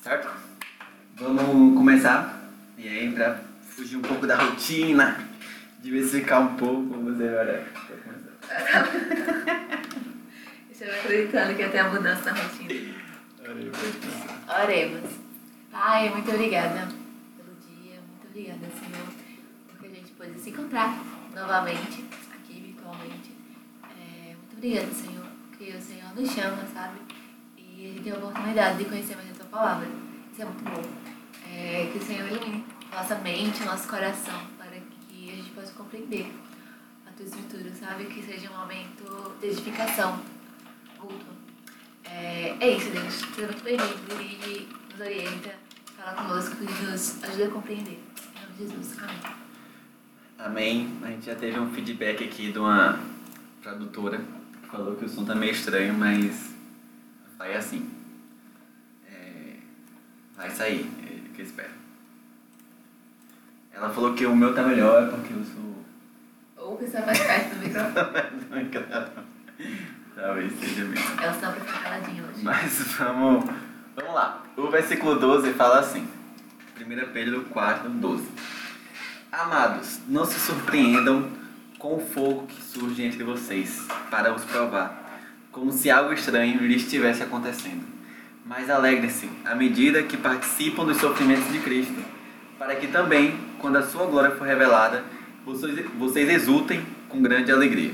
Certo? Vamos começar. E aí, pra fugir um pouco da rotina, diversificar um pouco, você vai Estou acreditando que até a mudança na rotina. Oremos. Pai, muito obrigada pelo dia, muito obrigada, Senhor, porque a gente pôde se encontrar novamente aqui virtualmente. É, muito obrigada, Senhor, porque o Senhor nos chama, sabe? E a gente tem a oportunidade de conhecer mais palavra. Isso é muito bom. É, que o Senhor ilumine nossa mente, nosso coração, para que a gente possa compreender a Tua Escritura, sabe? Que seja um momento de edificação mútua. É, é isso, Deus. Seja muito bem-vindo, dirige, nos orienta, fala conosco e nos ajuda a compreender. Em nome de Jesus. Amém. Amém. A gente já teve um feedback aqui de uma tradutora que falou que o som tá meio estranho, mas vai assim. Vai sair, é o que eu espero. Ela falou que o meu tá melhor porque eu sou. Ou que você faz perto do microfone. Talvez seja mesmo. Ela está pra ficar caladinha hoje. Mas vamos, vamos lá. O versículo 12 fala assim. 1 Pedro 4, 12. Amados, não se surpreendam com o fogo que surge entre vocês para os provar, como se algo estranho lhes estivesse acontecendo. Mas alegrem-se à medida que participam dos sofrimentos de Cristo, para que também, quando a sua glória for revelada, vocês, vocês exultem com grande alegria.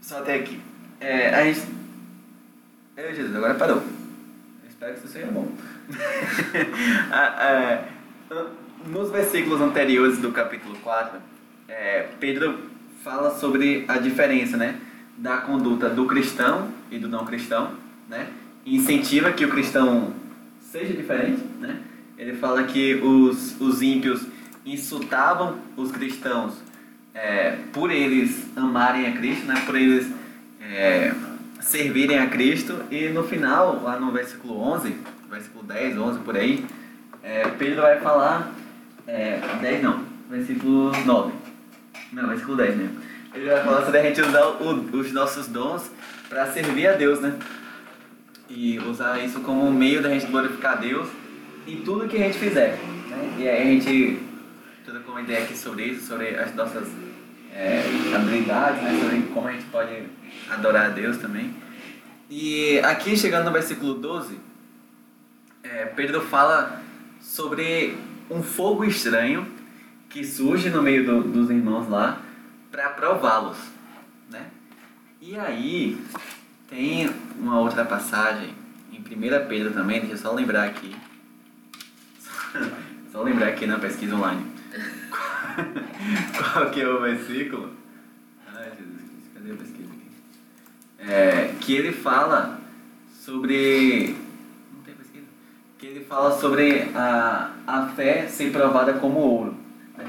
Só até aqui. É, a gente. Ei, Jesus, agora parou. Eu espero que isso seja bom. Ah, é, nos versículos anteriores do capítulo 4, é, Pedro fala sobre a diferença né, da conduta do cristão e do não cristão. Né? Incentiva que o cristão seja diferente. Né? Ele fala que os, os ímpios insultavam os cristãos é, por eles amarem a Cristo, né? por eles é, servirem a Cristo. E no final, lá no versículo 11, versículo 10, 11 por aí, é, Pedro vai falar. É, 10 não, versículo 9. Não, versículo 10 mesmo. Ele vai falar sobre a gente usar o, os nossos dons para servir a Deus, né? E usar isso como um meio da gente glorificar Deus em tudo que a gente fizer. Né? E aí a gente com uma ideia aqui sobre isso, sobre as nossas é, habilidades, né? sobre como a gente pode adorar a Deus também. E aqui, chegando no versículo 12, é, Pedro fala sobre um fogo estranho que surge no meio do, dos irmãos lá para prová-los, né? E aí tem uma outra passagem em 1 Pedro também, deixa eu só lembrar aqui. Só lembrar aqui na pesquisa online. Qual que é o versículo? Ai, Jesus Cristo, cadê a pesquisa aqui? É, que ele fala sobre. Não tem pesquisa? Que ele fala sobre a, a fé ser provada como ouro. Né?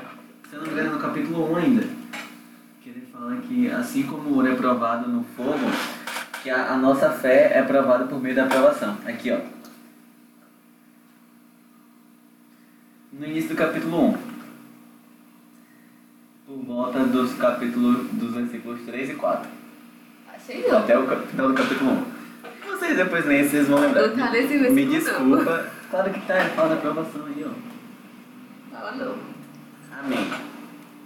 Se eu não me engano, no capítulo 1 ainda. Que ele fala que assim como o ouro é provado no fogo, que a, a nossa fé é provada por meio da provação. Aqui, ó. No início do capítulo 1 por volta dos capítulos, dos versículos 3 e 4. Achei não. Até o final do capítulo 1. Vocês depois leem, vocês vão lembrar. Não tá nesse Me desculpa. Claro que tá, ele fala da aprovação aí, ó. Fala não. Amém.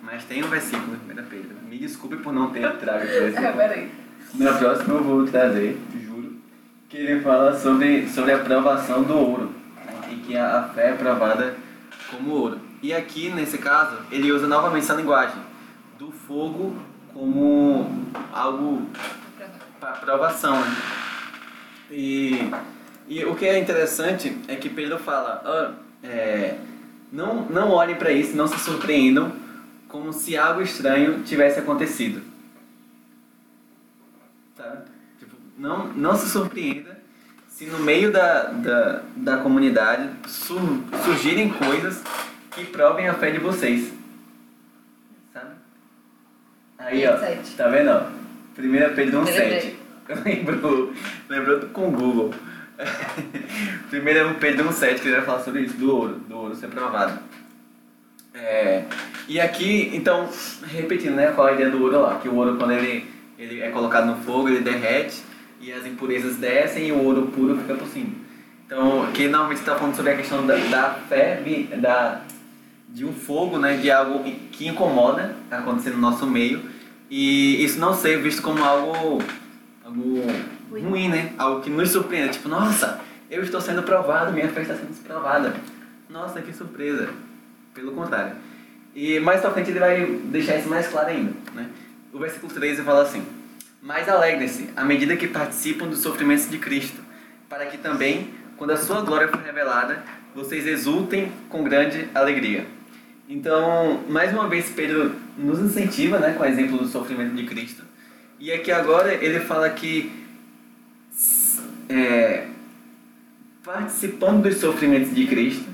Mas tem um versículo em 1 Pedro. Me desculpe por não ter trago esse É, versículo. peraí. Na próxima eu vou trazer, juro, que ele fala sobre, sobre a provação do ouro. Né? E que a, a fé é provada como ouro. E aqui, nesse caso, ele usa novamente essa linguagem do fogo como algo para provação. Né? E, e o que é interessante é que Pedro fala: ah, é, não, não olhem para isso, não se surpreendam como se algo estranho tivesse acontecido. Sabe? Tipo, não, não se surpreenda se no meio da, da, da comunidade sur, surgirem coisas que provem a fé de vocês. Sabe? Aí, ó. Tá vendo? ó? 1 Pedro 1, Lembrei. 7. Lembrou, lembrou com o Google. 1 Pedro 1, 7, que ele vai falar sobre isso, do ouro, do ouro ser provado. É, e aqui, então, repetindo, né, qual a ideia do ouro lá? Que o ouro, quando ele, ele é colocado no fogo, ele derrete e as impurezas descem e o ouro puro fica por cima. Então, aqui normalmente está falando sobre a questão da, da fé, da, de um fogo, né, de algo que incomoda acontecer no nosso meio e isso não ser visto como algo, algo ruim, né? Algo que nos surpreenda, tipo, nossa, eu estou sendo provado, minha fé está sendo provada. Nossa, que surpresa. Pelo contrário. E mais pra frente ele vai deixar isso mais claro ainda, né? O versículo 13 fala assim: Mas alegrem-se à medida que participam dos sofrimentos de Cristo, para que também, quando a sua glória for revelada, vocês exultem com grande alegria. Então, mais uma vez, Pedro nos incentiva, né, com o exemplo do sofrimento de Cristo. E aqui agora ele fala que é, participando dos sofrimentos de Cristo,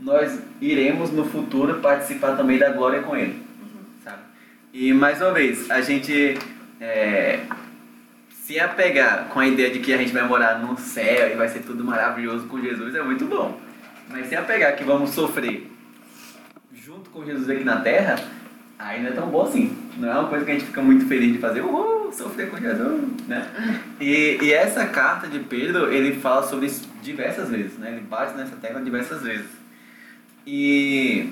nós iremos no futuro participar também da glória com Ele. Sabe? E mais uma vez, a gente é, se apegar com a ideia de que a gente vai morar no céu e vai ser tudo maravilhoso com Jesus é muito bom. Mas se apegar que vamos sofrer junto com Jesus aqui na terra, aí não é tão bom assim. Não é uma coisa que a gente fica muito feliz de fazer, uhul, sofrer com Jesus, né? E, e essa carta de Pedro, ele fala sobre isso diversas vezes, né? Ele bate nessa tecla diversas vezes. E,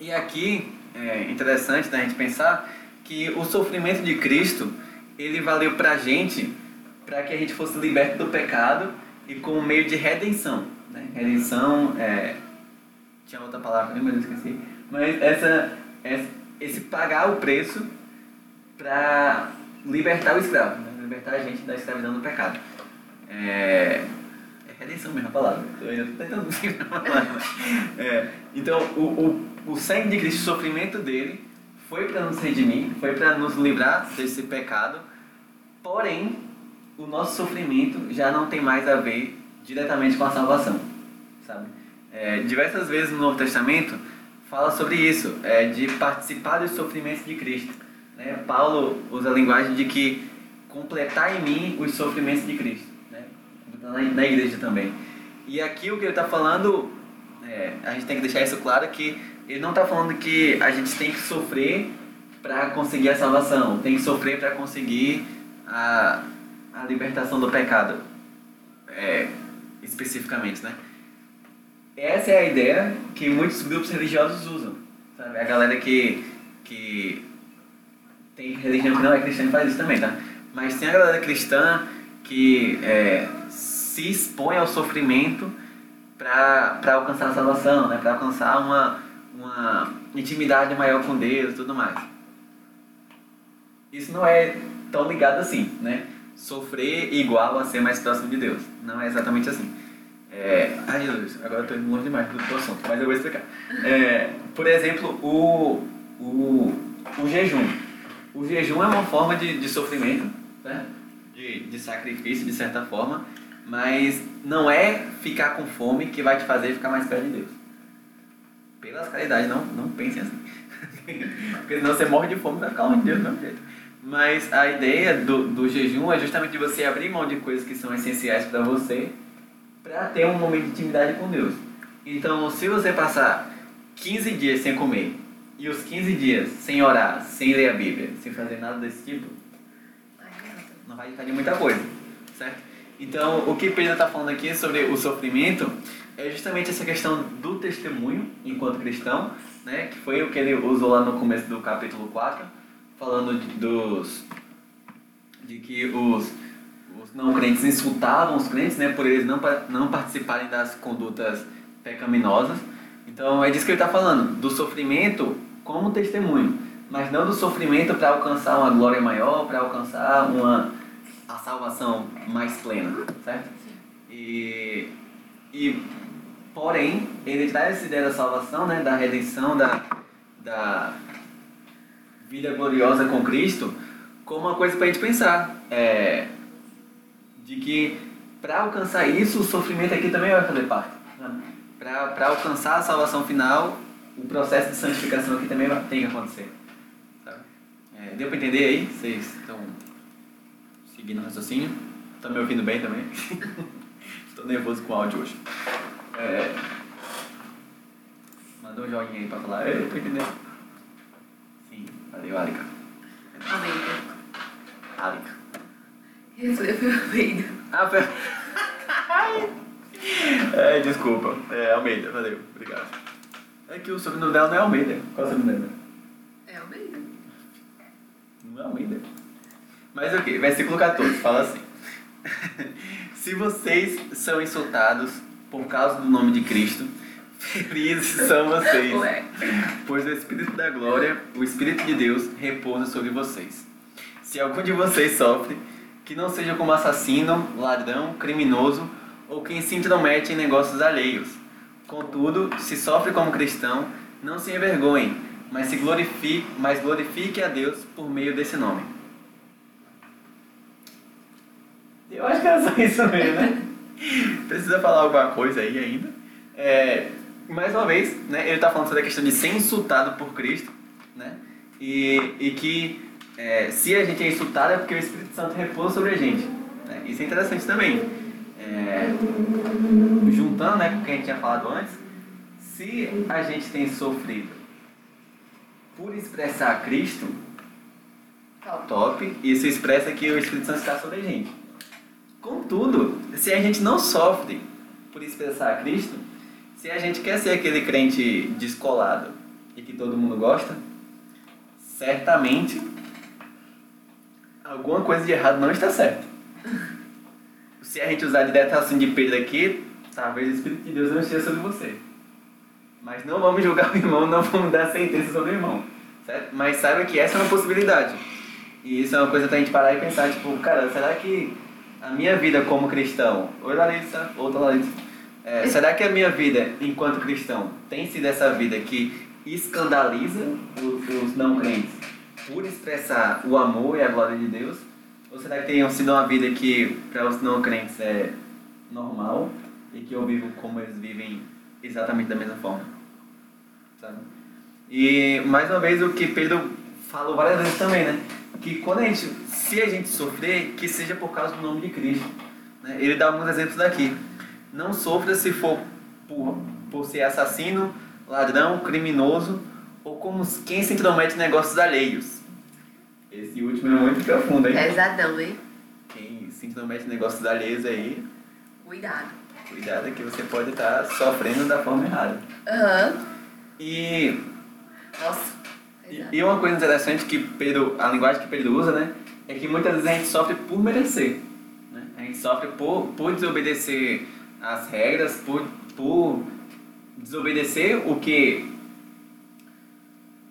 e aqui é interessante né, a gente pensar que o sofrimento de Cristo, ele valeu pra gente, para que a gente fosse liberto do pecado e como meio de redenção. Né? Redenção, é, tinha outra palavra, mas eu esqueci. Mas essa, essa, esse pagar o preço para libertar o escravo, né? libertar a gente da escravidão do pecado. É, é redenção mesmo a palavra. Eu estou tentando a palavra. É, então, o, o, o sangue de Cristo, o sofrimento dele, foi para nos redimir, foi para nos livrar desse pecado. Porém, o nosso sofrimento já não tem mais a ver diretamente com a salvação, sabe? É, diversas vezes no Novo Testamento fala sobre isso, é, de participar dos sofrimentos de Cristo. Né? Paulo usa a linguagem de que completar em mim os sofrimentos de Cristo, né? na, na igreja também. E aqui o que ele está falando, é, a gente tem que deixar isso claro que ele não está falando que a gente tem que sofrer para conseguir a salvação, tem que sofrer para conseguir a, a libertação do pecado, é, especificamente, né? Essa é a ideia que muitos grupos religiosos usam, sabe? A galera que, que tem religião que não é cristã faz isso também, tá? Mas tem a galera cristã que é, se expõe ao sofrimento para alcançar a salvação, né? Para alcançar uma, uma intimidade maior com Deus e tudo mais. Isso não é tão ligado assim, né? Sofrer igual a ser mais próximo de Deus. Não é exatamente assim. É... Ai, Jesus, agora eu estou indo longe demais do assunto, mas eu vou explicar. É, por exemplo, o, o, o jejum. O jejum é uma forma de, de sofrimento, né? de, de sacrifício, de certa forma, mas não é ficar com fome que vai te fazer ficar mais perto de Deus. Pelas caridades, não, não pensem assim. Porque senão você morre de fome e vai ficar longe de Deus do mesmo jeito. Mas a ideia do, do jejum é justamente você abrir mão de coisas que são essenciais para você para ter um momento de intimidade com Deus. Então, se você passar 15 dias sem comer e os 15 dias sem orar, sem ler a Bíblia, sem fazer nada desse tipo, não vai adiantar de muita coisa, certo? Então, o que Pedro está falando aqui sobre o sofrimento é justamente essa questão do testemunho enquanto cristão, né, que foi o que ele usou lá no começo do capítulo 4, falando de, dos de que os os não crentes insultavam os crentes, né, por eles não, não participarem das condutas pecaminosas. Então é disso que ele está falando, do sofrimento como testemunho, mas não do sofrimento para alcançar uma glória maior, para alcançar uma a salvação mais plena, certo? E, e porém ele traz essa ideia da salvação, né, da redenção, da, da vida gloriosa com Cristo, como uma coisa para a gente pensar. É, de que para alcançar isso, o sofrimento aqui também vai fazer parte. Né? Para alcançar a salvação final, o processo de santificação aqui também tem que acontecer. É, deu para entender aí? Vocês estão seguindo o raciocínio? Estão me ouvindo bem também? Estou nervoso com o áudio hoje. É, mandou um joinha aí para falar, eu estou entendendo. Sim, valeu. Amém. Alika. Isso, eu fui ouvindo. Ah, foi. É, desculpa. É, Almeida, valeu. Obrigado. É que o sobrenome dela não é Almeida. Qual é o sobrenome dela? É Almeida. Não é Almeida. Mas ok, versículo 14, fala assim. Se vocês são insultados por causa do nome de Cristo, felizes são vocês, pois o Espírito da Glória, o Espírito de Deus, repousa sobre vocês. Se algum de vocês sofre, que não seja como assassino, ladrão, criminoso ou quem se intromete em negócios alheios. Contudo, se sofre como cristão, não se envergonhe, mas se glorifique, mas glorifique a Deus por meio desse nome. Eu acho que era só isso mesmo, né? Precisa falar alguma coisa aí ainda. É, mais uma vez, né, ele está falando sobre a questão de ser insultado por Cristo, né? E, e que é, se a gente é insultado é porque o Espírito Santo repousa sobre a gente. Né? Isso é interessante também. É, juntando né, com o que a gente tinha falado antes, se a gente tem sofrido por expressar Cristo, Top. top, isso expressa que o Espírito Santo está sobre a gente. Contudo, se a gente não sofre por expressar Cristo, se a gente quer ser aquele crente descolado e que todo mundo gosta, certamente alguma coisa de errado não está certa. Se a gente usar direto assim de Pedro aqui, talvez o Espírito de Deus não esteja sobre você. Mas não vamos julgar o irmão, não vamos dar sentença sobre o irmão. Certo? Mas saiba que essa é uma possibilidade. E isso é uma coisa pra gente parar e pensar, tipo, cara, será que a minha vida como cristão, oi Larissa, outra Larissa, é, será que a minha vida enquanto cristão tem sido essa vida que escandaliza os, os não crentes por expressar o amor e a glória de Deus? Ou será que tem sido uma vida que para os não crentes é normal e que eu vivo como eles vivem exatamente da mesma forma? Sabe? E mais uma vez o que Pedro falou várias vezes também, né? Que quando a gente, se a gente sofrer, que seja por causa do nome de Cristo. né? Ele dá alguns exemplos daqui. Não sofra se for por, por ser assassino, ladrão, criminoso ou como quem se intromete em negócios alheios. Esse último é muito profundo, hein? Pesadão, hein? Quem se intromete em negócios alheios aí, Cuidado. cuidado que você pode estar sofrendo da forma errada. Aham. E Nossa. E, uma coisa interessante que Pedro, a linguagem que Pedro usa, né, é que muitas vezes a gente sofre por merecer. Né? A gente sofre por, por desobedecer as regras, por, por desobedecer o que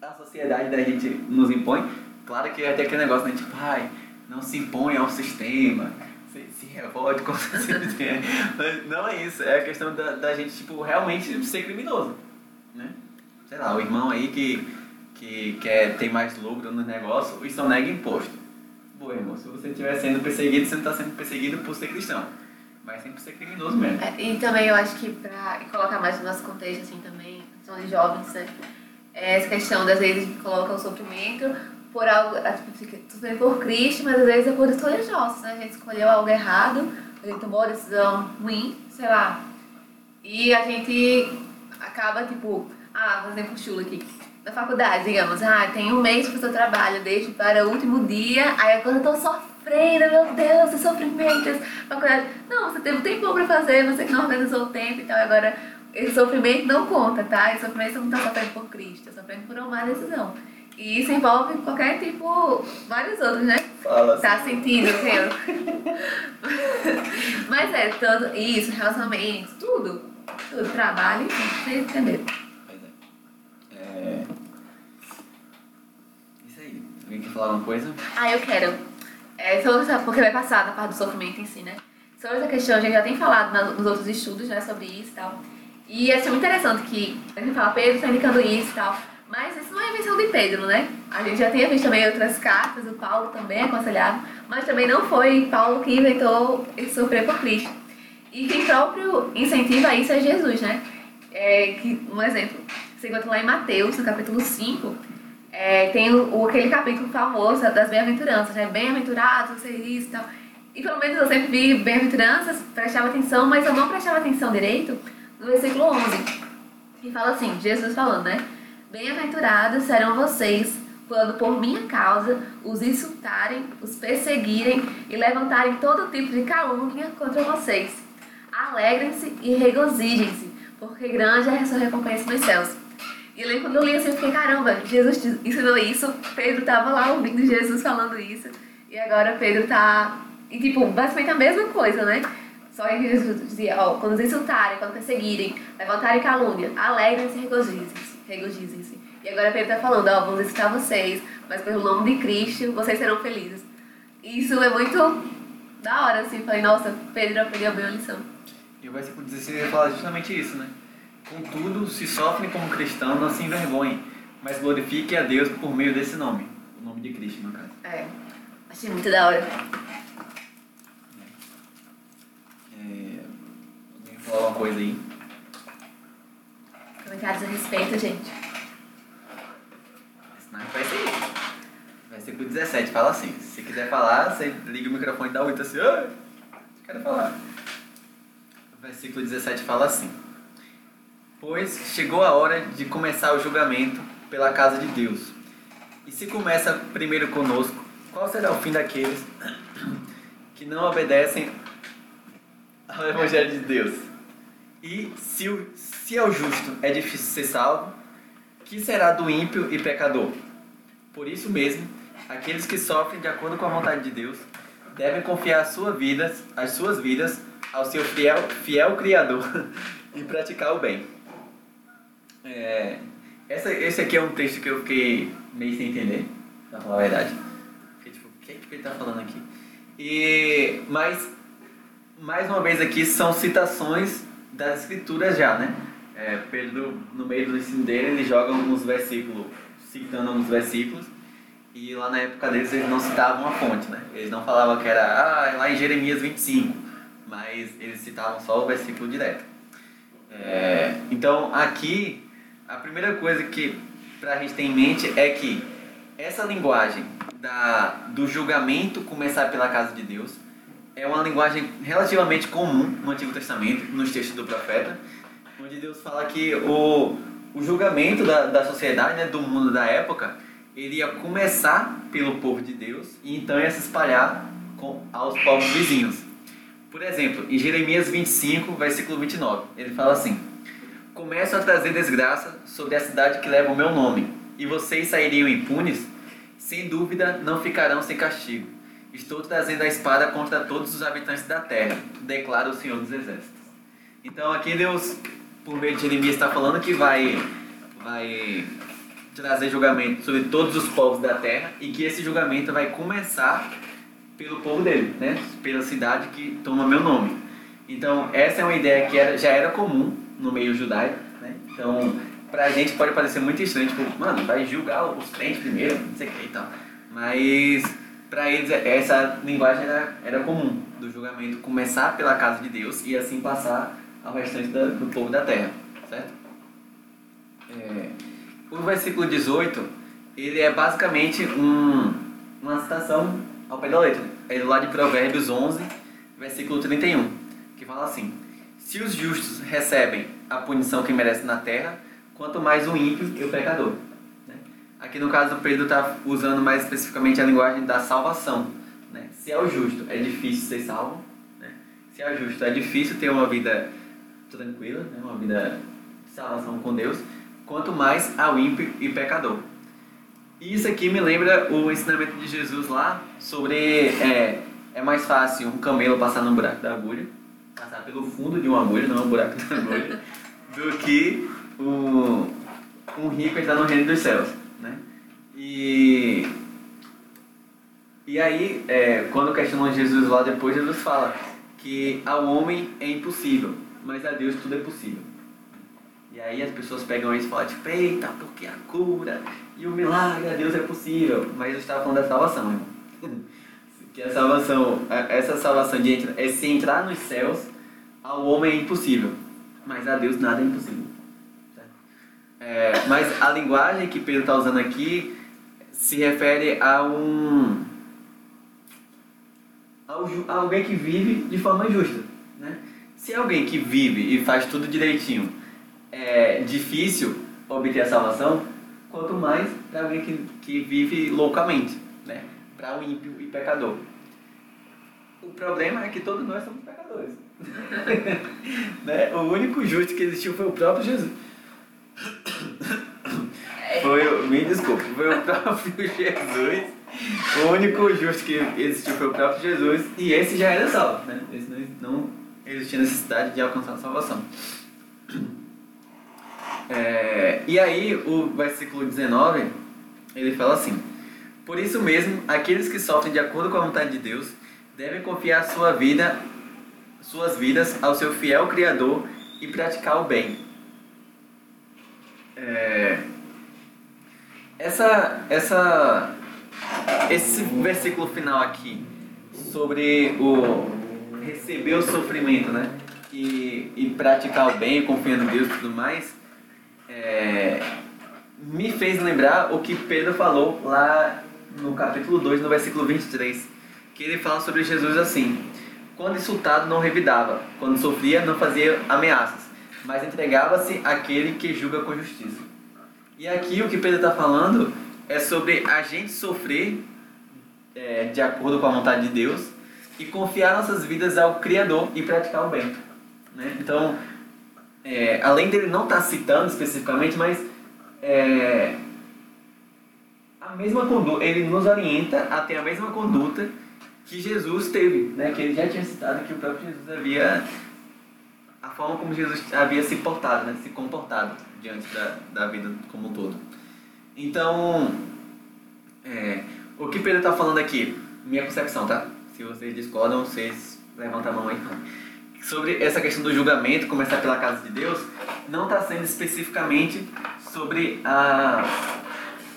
a sociedade da gente nos impõe. Claro que até aquele negócio, né, tipo, ai, não se impõe ao sistema, se, se revolte com o sistema. Mas não é isso, é a questão da, da gente, tipo, realmente ser criminoso. Né? Sei lá, o irmão aí que que quer ter mais lucro no negócio, isso não nega imposto. Boa, irmão, se você estiver sendo perseguido, você não está sendo perseguido por ser cristão, mas sim por ser criminoso mesmo. É, E também eu acho que pra colocar mais no nosso contexto, assim, também, questão de jovens, né? É essa questão, das vezes, a gente coloca o sofrimento por algo, a gente fica sofrendo por Cristo, mas às vezes é por escolhas nossas, né? A gente escolheu algo errado, a gente tomou uma decisão ruim, sei lá. E a gente acaba, tipo, ah, por exemplo, chula aqui. Na faculdade, digamos, ah, tem um mês para o seu trabalho, deixo para o último dia, aí quando eu tô sofrendo, meu Deus, esse sofrimento, essa faculdade. Não, você teve um tempo para fazer, você que não organizou o tempo e tal, agora esse sofrimento não conta, tá? Esse sofrimento você não está sofrendo por Cristo, está sofrendo por uma má decisão. E isso envolve qualquer tipo, vários outros, né? Fala assim. Tá sentindo, entendeu? Mas é, tanto isso, relacionamento, tudo. Tudo, trabalho, enfim, vocês entenderam. Pois é. É... Alguém quer falar alguma coisa? Ah, eu quero. É, sobre essa, porque vai passar na parte do sofrimento em si, né? Sobre essa questão, a gente já tem falado na- nos outros estudos, né, sobre isso e tal. E é muito interessante que a gente fala, Pedro está indicando isso e tal. Mas isso não é invenção de Pedro, né? A gente já tinha visto também outras cartas, o Paulo também aconselhava, mas também não foi Paulo que inventou esse sofrer por Cristo. E quem próprio incentiva isso é Jesus, né? É, que, um exemplo, você encontra lá em Mateus, no capítulo 5, é, tem o, aquele capítulo famoso das bem-aventuranças, né? Bem-aventurados, vocês isso e tal. E pelo menos eu sempre vi bem-aventuranças, prestava atenção, mas eu não prestava atenção direito no versículo 11. Que fala assim, Jesus falando, né? Bem-aventurados serão vocês quando por minha causa os insultarem, os perseguirem e levantarem todo tipo de calúnia contra vocês. alegrem-se e regozijem-se, porque grande é a sua recompensa nos céus. E aí, quando eu li assim, eu fiquei, caramba, Jesus ensinou isso, Pedro tava lá ouvindo Jesus falando isso, e agora Pedro tá. E tipo, basicamente a mesma coisa, né? Só que Jesus dizia, ó, quando os insultarem, quando perseguirem, levantarem calúnia, alegrem-se e regozijem-se. E agora Pedro tá falando, ó, vamos insultar vocês, mas pelo nome de Cristo vocês serão felizes. E isso é muito da hora, assim. Falei, nossa, Pedro aprendeu bem a lição. E o versículo 16 ele fala justamente isso, né? Contudo, se sofrem como cristão, não se envergonhem, mas glorifique a Deus por meio desse nome, o nome de Cristo, no caso. É, achei muito da hora. É, falar uma coisa aí? Comentários a respeito, gente. Senão vai ser Versículo 17 fala assim: se quiser falar, você liga o microfone e dá oito assim, Oi, quero falar. O versículo 17 fala assim: Pois chegou a hora de começar o julgamento pela casa de Deus. E se começa primeiro conosco, qual será o fim daqueles que não obedecem ao Evangelho de Deus? E se, o, se ao justo é difícil ser salvo, que será do ímpio e pecador? Por isso mesmo, aqueles que sofrem de acordo com a vontade de Deus devem confiar as suas vidas, as suas vidas ao seu fiel, fiel Criador e praticar o bem. É, essa, esse aqui é um texto que eu fiquei meio sem entender, pra falar a verdade. Fiquei tipo, o que, que ele está falando aqui? E, mas, mais uma vez aqui, são citações das escrituras já, né? É, Pedro, no meio do ensino dele, ele joga alguns versículos, citando alguns versículos, e lá na época deles eles não citavam a fonte, né? Eles não falavam que era ah, lá em Jeremias 25, mas eles citavam só o versículo direto. É, então aqui, a primeira coisa que para a gente ter em mente é que essa linguagem da, do julgamento começar pela casa de Deus é uma linguagem relativamente comum no Antigo Testamento, nos textos do profeta, onde Deus fala que o, o julgamento da, da sociedade, né, do mundo da época, ele ia começar pelo povo de Deus e então ia se espalhar com, aos povos vizinhos. Por exemplo, em Jeremias 25, versículo 29, ele fala assim: Começo a trazer desgraça sobre a cidade que leva o meu nome, e vocês sairiam impunes? Sem dúvida, não ficarão sem castigo. Estou trazendo a espada contra todos os habitantes da terra, declara o Senhor dos Exércitos. Então aqui Deus, por meio de Jeremias, está falando que vai, vai trazer julgamento sobre todos os povos da terra e que esse julgamento vai começar pelo povo dele, né? Pela cidade que toma meu nome. Então, essa é uma ideia que era, já era comum no meio judaico, né? Então, pra gente pode parecer muito estranho, tipo, mano, vai julgar os crentes primeiro, não sei o que e tal. Mas, pra eles, essa linguagem era, era comum, do julgamento começar pela casa de Deus e assim passar ao restante da, do povo da terra, certo? É, o versículo 18, ele é basicamente um, uma citação ao pé da letra. É lá de Provérbios 11, versículo 31, que fala assim: Se os justos recebem a punição que merecem na terra, quanto mais o ímpio e o pecador. Né? Aqui no caso, Pedro está usando mais especificamente a linguagem da salvação. Né? Se é o justo, é difícil ser salvo. Né? Se é o justo, é difícil ter uma vida tranquila, uma vida de salvação com Deus quanto mais ao ímpio e pecador. E isso aqui me lembra o ensinamento de Jesus lá sobre é, é mais fácil um camelo passar no buraco da agulha, passar pelo fundo de uma agulha, não é um buraco da agulha, do que um, um rico entrar no reino dos céus. Né? E, e aí, é, quando questionam Jesus lá depois, Jesus fala que ao homem é impossível, mas a Deus tudo é possível. E aí as pessoas pegam isso e falam, tipo, eita, porque a cura e o milagre a Deus é possível. Mas eu estava falando da salvação, irmão. que a salvação, essa salvação de entrar, é se entrar nos céus, ao homem é impossível. Mas a Deus nada é impossível. É, mas a linguagem que Pedro está usando aqui se refere a um a alguém que vive de forma justa. Né? Se alguém que vive e faz tudo direitinho é difícil obter a salvação, quanto mais para alguém que, que vive loucamente, né? para o ímpio e pecador. O problema é que todos nós somos pecadores. né? O único justo que existiu foi o próprio Jesus. Foi, me desculpe, foi o próprio Jesus. O único justo que existiu foi o próprio Jesus e esse já era salvo, né? Esse não, não existia necessidade de alcançar a salvação. É, e aí, o versículo 19, ele fala assim: Por isso mesmo, aqueles que sofrem de acordo com a vontade de Deus devem confiar sua vida, suas vidas ao seu fiel Criador e praticar o bem. É, essa, essa, esse versículo final aqui sobre o receber o sofrimento, né? E, e praticar o bem, confiando em Deus e tudo mais, é, me fez lembrar o que Pedro falou lá no capítulo 2, no versículo 23, que ele fala sobre Jesus assim: Quando insultado, não revidava, quando sofria, não fazia ameaças, mas entregava-se àquele que julga com justiça. E aqui o que Pedro está falando é sobre a gente sofrer é, de acordo com a vontade de Deus e confiar nossas vidas ao Criador e praticar o bem. Né? Então, é, além dele não estar citando especificamente, mas é, a mesma conduta, ele nos orienta a ter a mesma conduta que Jesus teve, né? que ele já tinha citado que o próprio Jesus havia a forma como Jesus havia se portado, né? se comportado diante da, da vida como um todo. Então, é, o que Pedro está falando aqui, minha concepção, tá? Se vocês discordam, vocês levantam a mão aí. Sobre essa questão do julgamento, começar pela casa de Deus, não está sendo especificamente sobre a,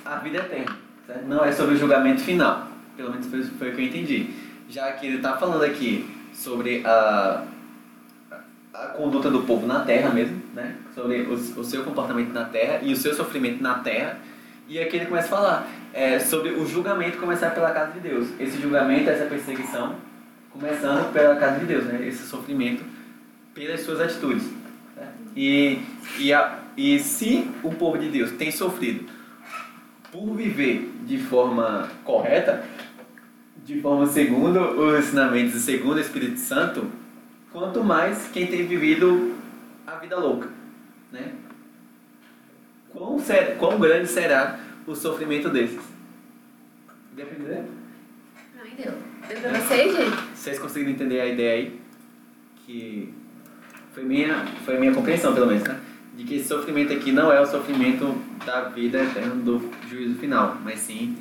a vida eterna. Certo? Não é sobre o julgamento final. Pelo menos foi, foi o que eu entendi. Já que ele está falando aqui sobre a, a conduta do povo na terra mesmo, né? sobre o, o seu comportamento na terra e o seu sofrimento na terra. E aqui ele começa a falar é, sobre o julgamento começar pela casa de Deus. Esse julgamento, essa perseguição, começando pela casa de Deus, né? esse sofrimento pelas suas atitudes. certo? E, e, a, e se o povo de Deus tem sofrido por viver de forma correta, de forma segundo os ensinamentos e segundo o Espírito Santo, quanto mais quem tem vivido a vida louca, né? Quão, ser, quão grande será o sofrimento desses? Deu pra entender? Não, deu. Deu pra vocês, gente? Vocês conseguiram entender a ideia aí? Que foi minha, foi minha compreensão, pelo menos, né? De que esse sofrimento aqui não é o sofrimento da vida eterna do juízo final, mas sim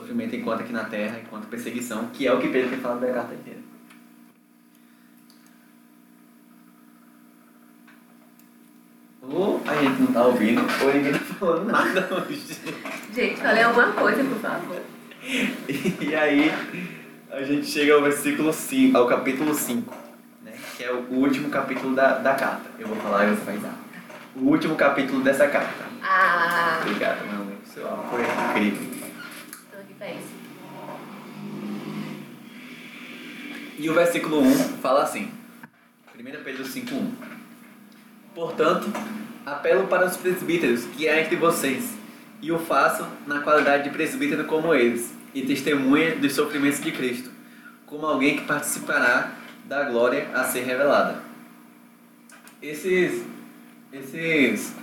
sofrimento enquanto aqui na terra, enquanto perseguição, que é o que Pedro tem falado da carta inteira. Ou a gente não tá ouvindo, ou ninguém tá falando nada hoje. Gente, falei alguma coisa, por favor. E aí a gente chega ao versículo 5, ao capítulo 5, né? que é o último capítulo da, da carta. Eu vou falar e você vai dar. O último capítulo dessa carta. Ah, Obrigado, meu amigo. Seu aula foi incrível. tô aqui pra isso. E o versículo 1 fala assim: 1 Pedro 5,1 Portanto, apelo para os presbíteros que há entre vocês, e o façam na qualidade de presbítero como eles, e testemunha dos sofrimentos de Cristo, como alguém que participará da glória a ser revelada. Esses, esses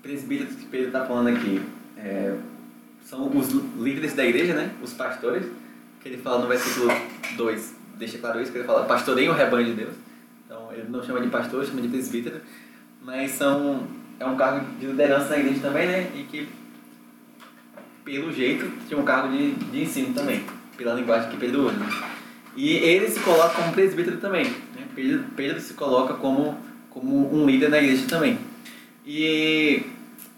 presbíteros que Pedro está falando aqui é, são os líderes da igreja, né? os pastores, que ele fala no versículo 2, deixa claro isso, que ele fala, pastoreiem o rebanho de Deus. Então, ele não chama de pastor, chama de presbítero, mas são, é um cargo de liderança na igreja também, né? E que, pelo jeito, tinha um cargo de, de ensino também, pela linguagem que Pedro usa. E ele se coloca como presbítero também. Né? Pedro, Pedro se coloca como, como um líder na igreja também. E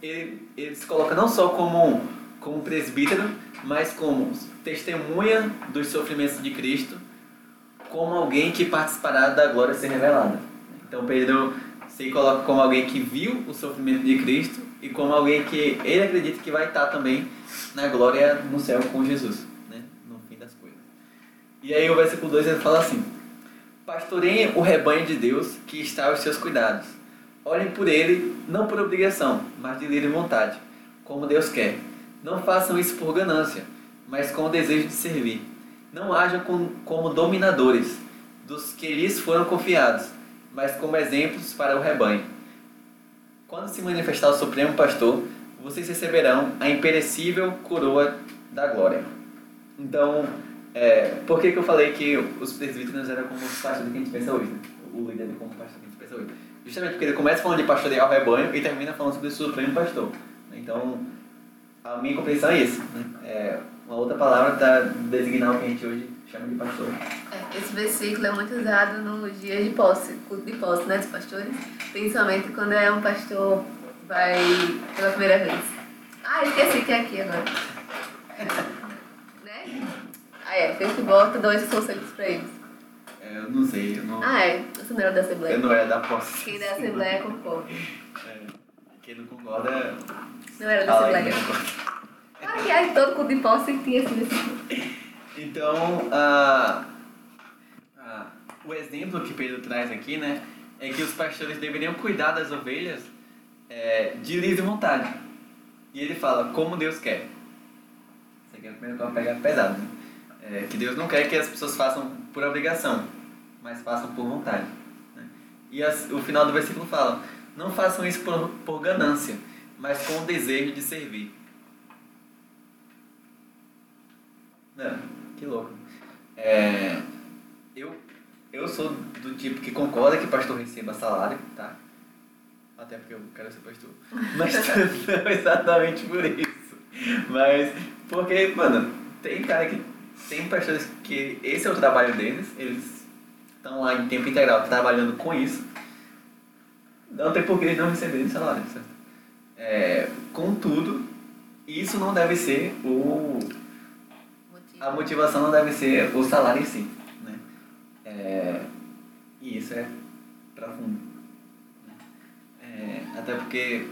ele, ele se coloca não só como, como presbítero, mas como testemunha dos sofrimentos de Cristo, como alguém que participará da glória ser revelada. Então Pedro se coloca como alguém que viu o sofrimento de Cristo e como alguém que ele acredita que vai estar também na glória no céu com Jesus, né? no fim das coisas. E aí o versículo 2 ele fala assim: Pastoreiem o rebanho de Deus que está aos seus cuidados. Olhem por ele, não por obrigação, mas de livre vontade, como Deus quer. Não façam isso por ganância, mas com o desejo de servir. Não hajam com, como dominadores dos que lhes foram confiados, mas como exemplos para o rebanho. Quando se manifestar o Supremo Pastor, vocês receberão a imperecível coroa da glória. Então, é, por que, que eu falei que os presbíteros eram como os pastores que a gente pensa hoje, né? O líder como pastor que a gente pensa hoje. Justamente porque ele começa falando de pastorear o rebanho e termina falando sobre o Supremo Pastor. Então, a minha compreensão é isso. Né? É uma outra palavra para designar o que a gente hoje chama de pastor. É, esse versículo é muito usado nos dias de posse, culto de posse, né, dos pastores, principalmente quando é um pastor vai pela primeira vez. Ah, esqueci que é aqui agora. né? Ah, é, futebol, tu dá esses conselhos pra eles. É, eu não sei, eu não. Ah, é, você não era da Assembleia. Eu não era da posse. Quem da Assembleia concorda. É, quem não concorda. Não era da fala aí Assembleia. Que aí todo culto de tinha esse versículo. Então, ah, ah, o exemplo que Pedro traz aqui, né, é que os pastores deveriam cuidar das ovelhas é, de livre vontade. E ele fala, como Deus quer. Isso aqui é a primeira coisa que pega pesado, né? É, que Deus não quer que as pessoas façam por obrigação, mas façam por vontade. né? E as- o final do versículo fala, não façam isso por, por ganância, mas com o desejo de servir. Não, que louco. É, eu, eu sou do tipo que concorda que pastor receba salário, tá? Até porque eu quero ser pastor. Mas não exatamente por isso. Mas porque, mano, tem cara que. Tem pastores que esse é o trabalho deles, eles estão lá em tempo integral trabalhando com isso. Não tem por que eles não receberem salário, certo? É, contudo, isso não deve ser o. a motivação não deve ser o salário em si, né? É, e isso é profundo. né? É, até porque,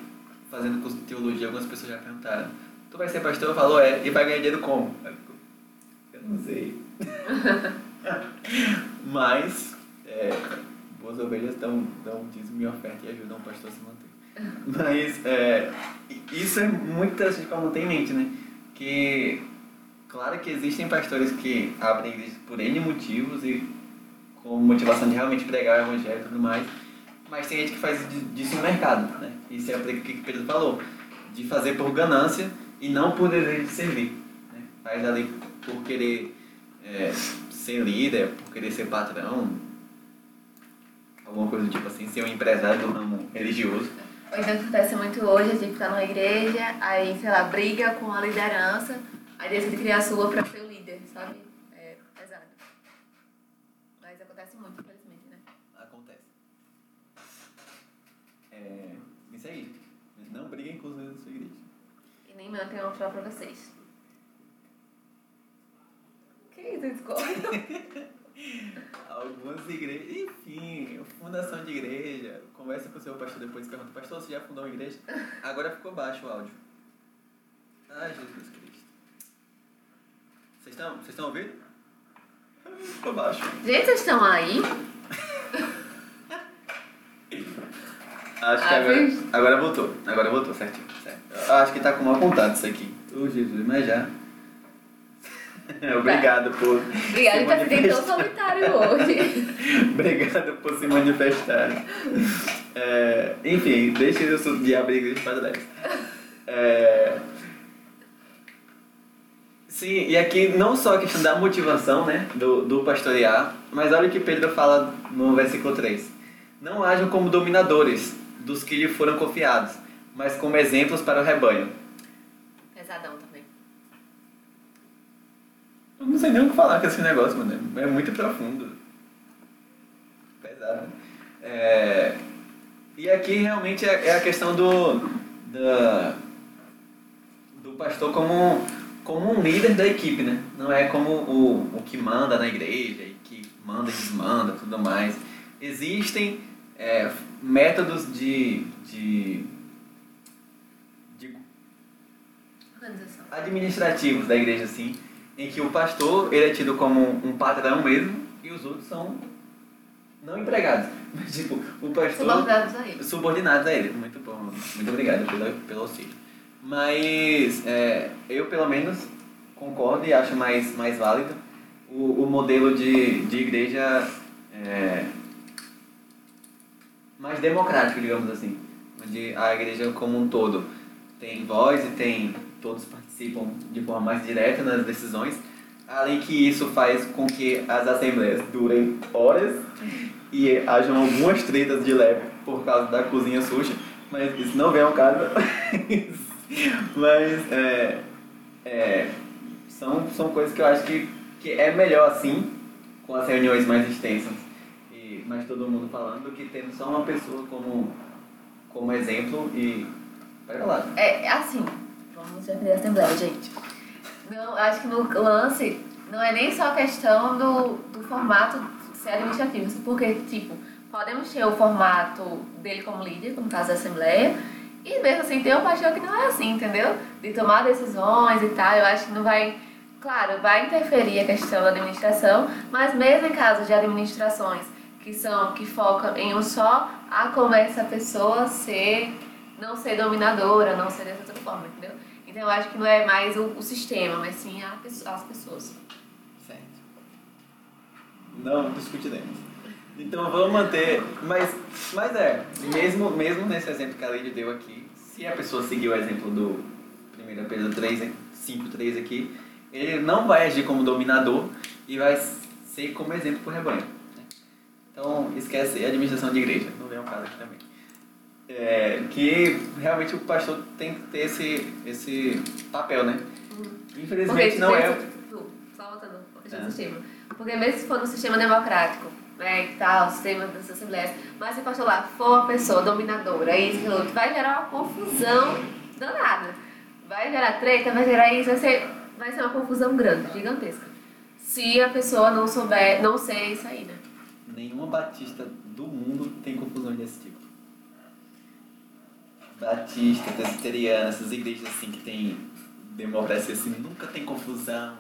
fazendo curso de teologia, algumas pessoas já perguntaram Tu vai ser pastor? Eu falo, é. E vai ganhar dinheiro como? Eu não sei. Mas, é, boas ovelhas dão, dão dízimo e oferta e ajudam o pastor a se manter. Mas é, isso é muito interessante para manter em mente, né? Que, claro que existem pastores que abrem igrejas por N motivos e com motivação de realmente pregar o evangelho e tudo mais, mas tem gente que faz di- disso um mercado, né? Isso é o que o Pedro falou, de fazer por ganância e não por desejo de servir. Né? Faz ali por querer é, ser líder, por querer ser patrão, alguma coisa do tipo assim, ser um empresário do ramo religioso. Ou então acontece muito hoje, a gente tá numa igreja, aí, sei lá, briga com a liderança, aí decide criar a sua pra ser o líder, sabe? É pesado. Mas acontece muito, infelizmente, né? Acontece. É, isso aí. Não briguem com os líderes da sua igreja. E nem mantem uma pra vocês. Que isso, discordo? Algumas igrejas, enfim, fundação de igreja. Conversa com o seu pastor depois e pergunta, pastor, você já fundou uma igreja? Agora ficou baixo o áudio. Ai, Jesus Cristo. Vocês estão, vocês estão ouvindo? Ficou baixo. Gente, vocês estão aí? Acho que Ah, agora, agora voltou. Agora voltou, certinho. Certo. Acho que tá com mal contato isso aqui. Ô Jesus, mas já. Obrigado por. Obrigada, se a gente tá tão manifestar. solitário hoje. Obrigado por se manifestarem. É, enfim, deixa eu assunto de abrir igreja para trás. É, sim, e aqui não só a questão da motivação né, do, do pastorear, mas olha o que Pedro fala no versículo 3. Não hajam como dominadores dos que lhe foram confiados, mas como exemplos para o rebanho. Pesadão também. Eu não sei nem o que falar com esse negócio, mano. É muito profundo. Pesado. É, E aqui realmente é é a questão do. Da, do pastor como, como um líder da equipe, né? Não é como o, o que manda na igreja e que manda e desmanda tudo mais. Existem é, métodos de, de, de administrativos da igreja, assim, em que o pastor ele é tido como um padrão mesmo e os outros são não empregados, mas tipo, o pastor Subordinados a ele. subordinados a ele. Muito bom, muito obrigado pelo, pelo auxílio. Mas é, eu, pelo menos, concordo e acho mais, mais válido o, o modelo de, de igreja é, mais democrático, digamos assim. Onde a igreja como um todo tem voz e tem todos participam de forma mais direta nas decisões. Além que isso faz com que as assembleias durem horas e hajam algumas tretas de leve por causa da cozinha suja, mas isso não vem ao caso. mas é, é, são, são coisas que eu acho que, que é melhor assim, com as reuniões mais extensas e mais todo mundo falando, do que tendo só uma pessoa como, como exemplo e. Pega lá. É, assim, vamos defender a Assembleia, gente. Não, acho que no lance não é nem só questão do, do formato ser administrativo, porque, tipo, podemos ter o formato dele como líder, como caso da Assembleia, e mesmo assim tem um pastor que não é assim, entendeu? De tomar decisões e tal, eu acho que não vai. Claro, vai interferir a questão da administração, mas mesmo em casos de administrações que são que focam em um só, a como essa pessoa ser, não ser dominadora, não ser dessa outra forma, entendeu? Então eu acho que não é mais o, o sistema, mas sim a, as pessoas. Certo. Não discutiremos. Então vamos manter. Mas, mas é, mesmo, mesmo nesse exemplo que a Lady deu aqui, se a pessoa seguir o exemplo do 1 Pedro 3, 5, 3 aqui, ele não vai agir como dominador e vai ser como exemplo para o rebanho. né? Então esquece a administração de igreja, não vem ao caso aqui também. É, que realmente o pastor tem que ter esse, esse papel, né? Infelizmente Porque não é. Só voltando do É. sistema. Porque mesmo se for no sistema democrático, né, e tal, o sistema das assembleias, mas se pastor lá for uma pessoa dominadora, isso e outro, vai gerar uma confusão danada. Vai gerar treta, vai gerar isso, vai ser, vai ser uma confusão grande, gigantesca. Se a pessoa não souber, não ser isso aí, né? Nenhuma batista do mundo tem confusões desse tipo. Batista, presbiteriana, essas igrejas assim que tem democracia assim, nunca tem confusão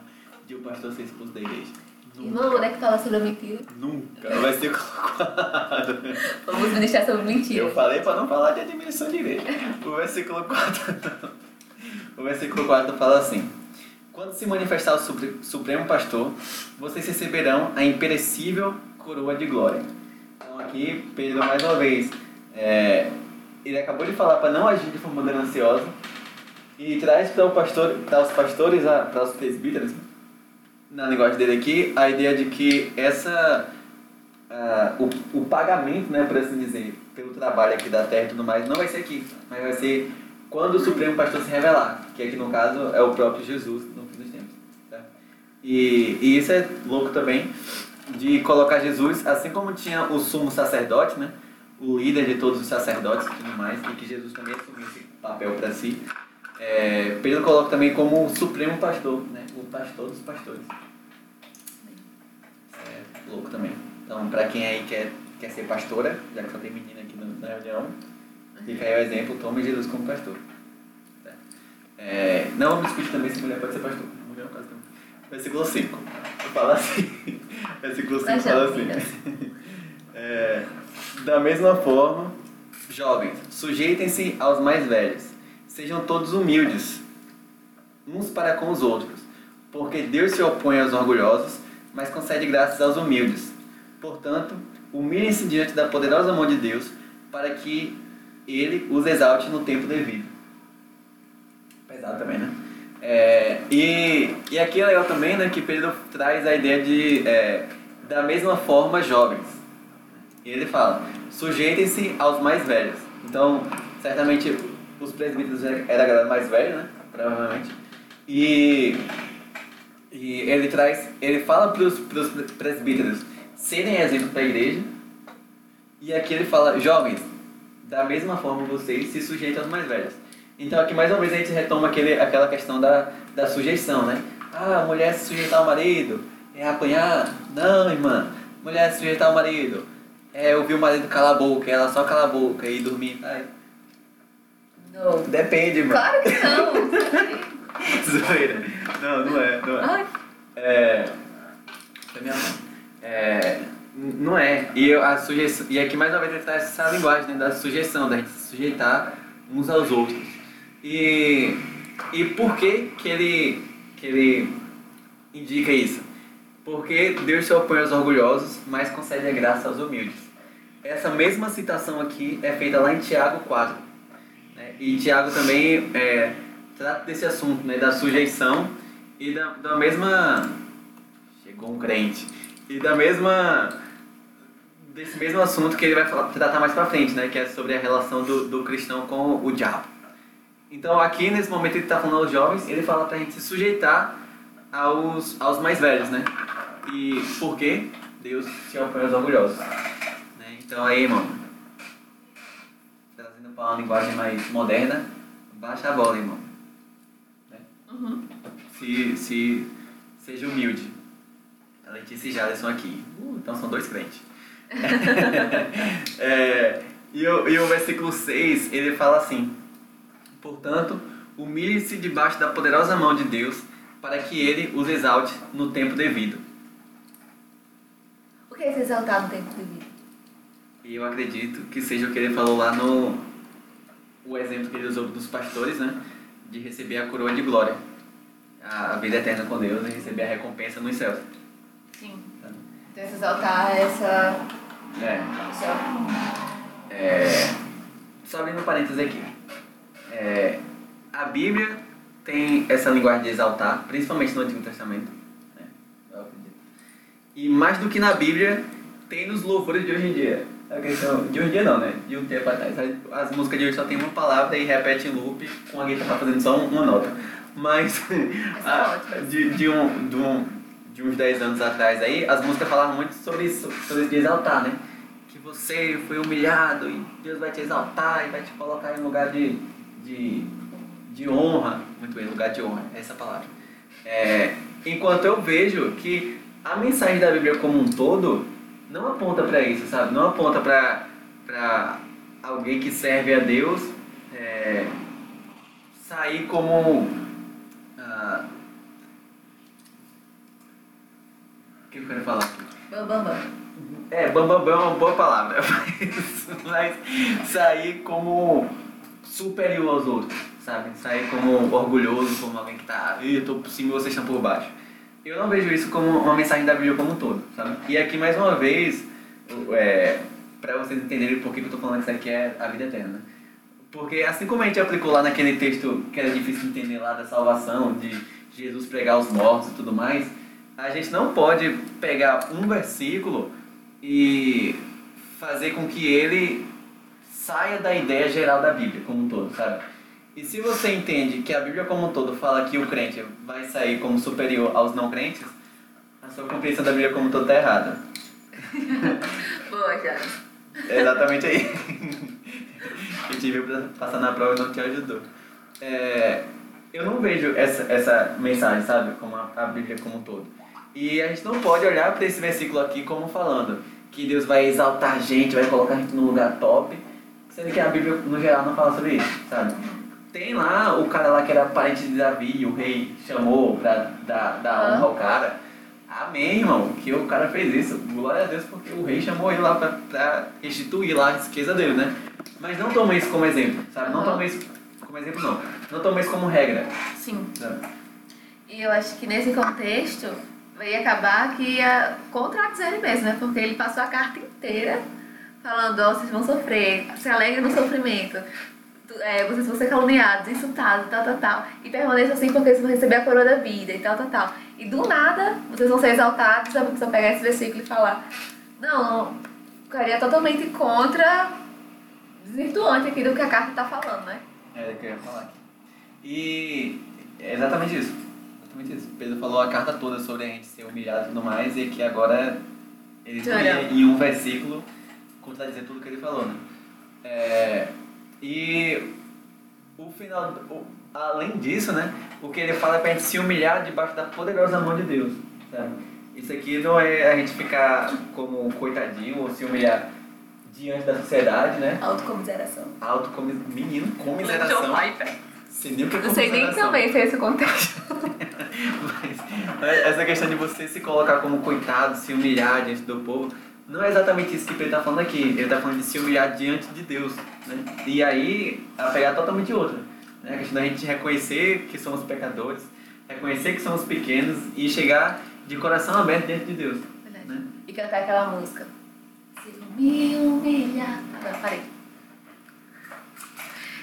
de o pastor ser expulso da igreja. Irmão, onde é que fala sobre a mentira? Nunca vai ser colocado. Vamos ministrar sobre mentira. Eu falei para não falar de administração de igreja. O versículo 4. o versículo 4 fala assim: Quando se manifestar o supre- Supremo Pastor, vocês receberão a imperecível coroa de glória. Então, aqui, Pedro, mais uma vez, é, ele acabou de falar para não agir de forma gananciosa e traz para o pastor, para os pastores, para os presbíteros, na linguagem dele aqui, a ideia de que essa ah, o, o pagamento, né, por assim dizer, pelo trabalho aqui da terra e tudo mais, não vai ser aqui, mas vai ser quando o Supremo Pastor se revelar, que aqui no caso é o próprio Jesus no fim dos tempos. Tá? E, e isso é louco também, de colocar Jesus, assim como tinha o sumo sacerdote, né, o líder de todos os sacerdotes e tudo mais, e que Jesus também assumiu esse papel para si, é, Pedro coloca também como o Supremo Pastor, né, o pastor dos pastores. É louco também. Então, pra quem aí quer, quer ser pastora, já que só tem menina aqui na reunião, fica aí o exemplo, tome Jesus como pastor. Tá? É, não discutir também se mulher pode ser pastor. Mulher é um caso também. Versículo 5. Fala assim. Versículo 5 Mas já, fala assim. filhas. É, da mesma forma, jovens, sujeitem-se aos mais velhos. Sejam todos humildes, uns para com os outros, porque Deus se opõe aos orgulhosos, mas concede graças aos humildes. Portanto, humilhem-se diante da poderosa mão de Deus, para que Ele os exalte no tempo devido. Pesado também, né? É, e, e aqui é legal também né, que Pedro traz a ideia de, é, da mesma forma, jovens. E ele fala, sujeitem-se aos mais velhos. Então, certamente, os presbíteros era a galera mais velha, né? Provavelmente. E, e ele traz, ele fala para os presbíteros serem exemplo para a igreja. E aqui ele fala, jovens, da mesma forma vocês se sujeitam aos mais velhos. Então aqui mais uma vez a gente retoma aquele, aquela questão da, da sujeição, né? Ah, a mulher se sujeitar ao marido é apanhar? Não, irmã. Mulher se sujeitar ao marido é ouvir o marido calar a boca, ela só cala a boca e dormir. Ai, Não. depende, irmã. Claro que não. Zoeira. Não, não é, não é. Ai, É. Foi minha mãe. É. Não é. E, eu, a sujeição, e aqui mais uma vez ele traz essa linguagem né, da sujeição, da gente se sujeitar uns aos outros. E, e por que, que, ele, que ele indica isso? Porque Deus se opõe aos orgulhosos, mas concede a graça aos humildes. essa mesma citação aqui é feita lá em Tiago 4. Né? E Tiago também é, trata desse assunto, né? da sujeição e da, da mesma. Chegou um crente. E da mesma. desse mesmo assunto que ele vai falar, tratar mais pra frente, né? que é sobre a relação do, do cristão com o diabo. Então, aqui nesse momento, ele está falando aos jovens, ele fala pra gente se sujeitar aos, aos mais velhos, né? E por quê? Deus se opõe aos orgulhosos. Né? Então aí, irmão, para uma linguagem mais moderna, baixa a bola, irmão. Né? Uhum. Se, se, seja humilde. A Letícia e Jaderson aqui. Uh, então são dois crentes. é, e, o, e o versículo 6, ele fala assim: Portanto, humilhe-se debaixo da poderosa mão de Deus, para que ele os exalte no tempo devido. O que é se exaltar no tempo devido? E eu acredito que seja o que ele falou lá no. O exemplo que ele usou dos pastores, né? De receber a coroa de glória. A, vida eterna com Deus e receber a recompensa nos céus. Sim. Então, se exaltar essa. É. essa- É, só abrindo um parênteses aqui. É, a Bíblia tem essa linguagem de exaltar, principalmente no Antigo Testamento. né? Eu acredito. E mais do que na Bíblia, tem nos louvores de hoje em dia. A questão, de em dia não, né? De um tempo atrás. As músicas de hoje só tem uma palavra e repete em loop com a guitarra fazendo só uma nota. Mas Essa é a- ótima. de, de, um, de, um, de uns 10 anos atrás aí, as músicas falavam muito sobre isso, sobre isso de exaltar, né? Que você foi humilhado e Deus vai te exaltar e vai te colocar em um lugar de, de, de honra. Muito bem, lugar de honra, essa é a palavra. É, enquanto eu vejo que a mensagem da Bíblia como um todo não aponta para isso, sabe? Não aponta para alguém que serve a Deus é, sair como. ah, o que eu quero falar? Bam, bam, bam. É, bambambam é uma boa palavra, mas, mas sair como superior aos outros, sabe? Sair como orgulhoso, como alguém que tá, "Ih, eu tô por cima e vocês estão por baixo. Eu não vejo isso como uma mensagem da Bíblia como um todo, sabe? E aqui, mais uma vez, é, para vocês entenderem por que eu tô falando isso aqui é a vida eterna. Porque assim como a gente aplicou lá naquele texto que era difícil de entender lá da salvação, de Jesus pregar os mortos e tudo mais, a gente não pode pegar um versículo e fazer com que ele saia da ideia geral da Bíblia como um todo, sabe? E se você entende que a Bíblia como um todo fala que o crente vai sair como superior aos não crentes, a sua compreensão da Bíblia como um todo está errada. Boa, já. É exatamente aí. Eu tive pra passar na prova e não te ajudou. É, eu não vejo essa, essa mensagem, sabe? Como a, a Bíblia como um todo. E a gente não pode olhar para esse versículo aqui como falando que Deus vai exaltar a gente, vai colocar a gente num lugar top, sendo que a Bíblia no geral não fala sobre isso, sabe? Tem lá o cara lá que era parente de Davi, o rei chamou pra dar, dar honra ao cara. Amém, irmão, que o cara fez isso. Glória a Deus, porque o rei chamou ele lá pra, pra restituir lá a riqueza dele, né? Mas não toma isso como exemplo, sabe? Não toma isso como exemplo, não. Não toma isso como regra. Sim. E eu acho que nesse contexto vai acabar que ia contradizer ele mesmo, né? Porque ele passou a carta inteira falando, ó, vocês vão sofrer, se alegrem no sofrimento. É, vocês vão ser caluniados, insultados, tal, tal, tal. E permaneçam assim porque vocês vão receber a coroa da vida e tal, tal, tal. E do nada, vocês vão ser exaltados, a pessoa pegar esse versículo e falar, não, ficaria totalmente contra, desvirtuante aqui do que a carta está falando, né? É eu ia falar aqui. E é exatamente isso. Exatamente isso. Pedro falou a carta toda sobre a gente ser humilhado e tudo mais, e que agora ele em um versículo contradizer tudo que ele falou, né? É, e o final, o- além disso, né? O que ele fala é pra gente se humilhar debaixo da poderosa mão de Deus, sabe? Isso aqui não é a gente ficar como um coitadinho ou se humilhar diante da sociedade, né? Autocomiseração. Auto menino, comiseração. Sei nem o que é Não sei nem também se é esse contexto. Mas mas essa questão de você se colocar como coitado, se humilhar diante do povo, não é exatamente isso que Pedro está falando aqui. Ele está falando de se humilhar diante de Deus. Né? E aí, a pegada é totalmente outra. Né? A questão da gente reconhecer que somos pecadores, reconhecer que somos pequenos e chegar de coração aberto diante de Deus. Né? E cantar aquela música. Se eu me humilhar. Agora parei.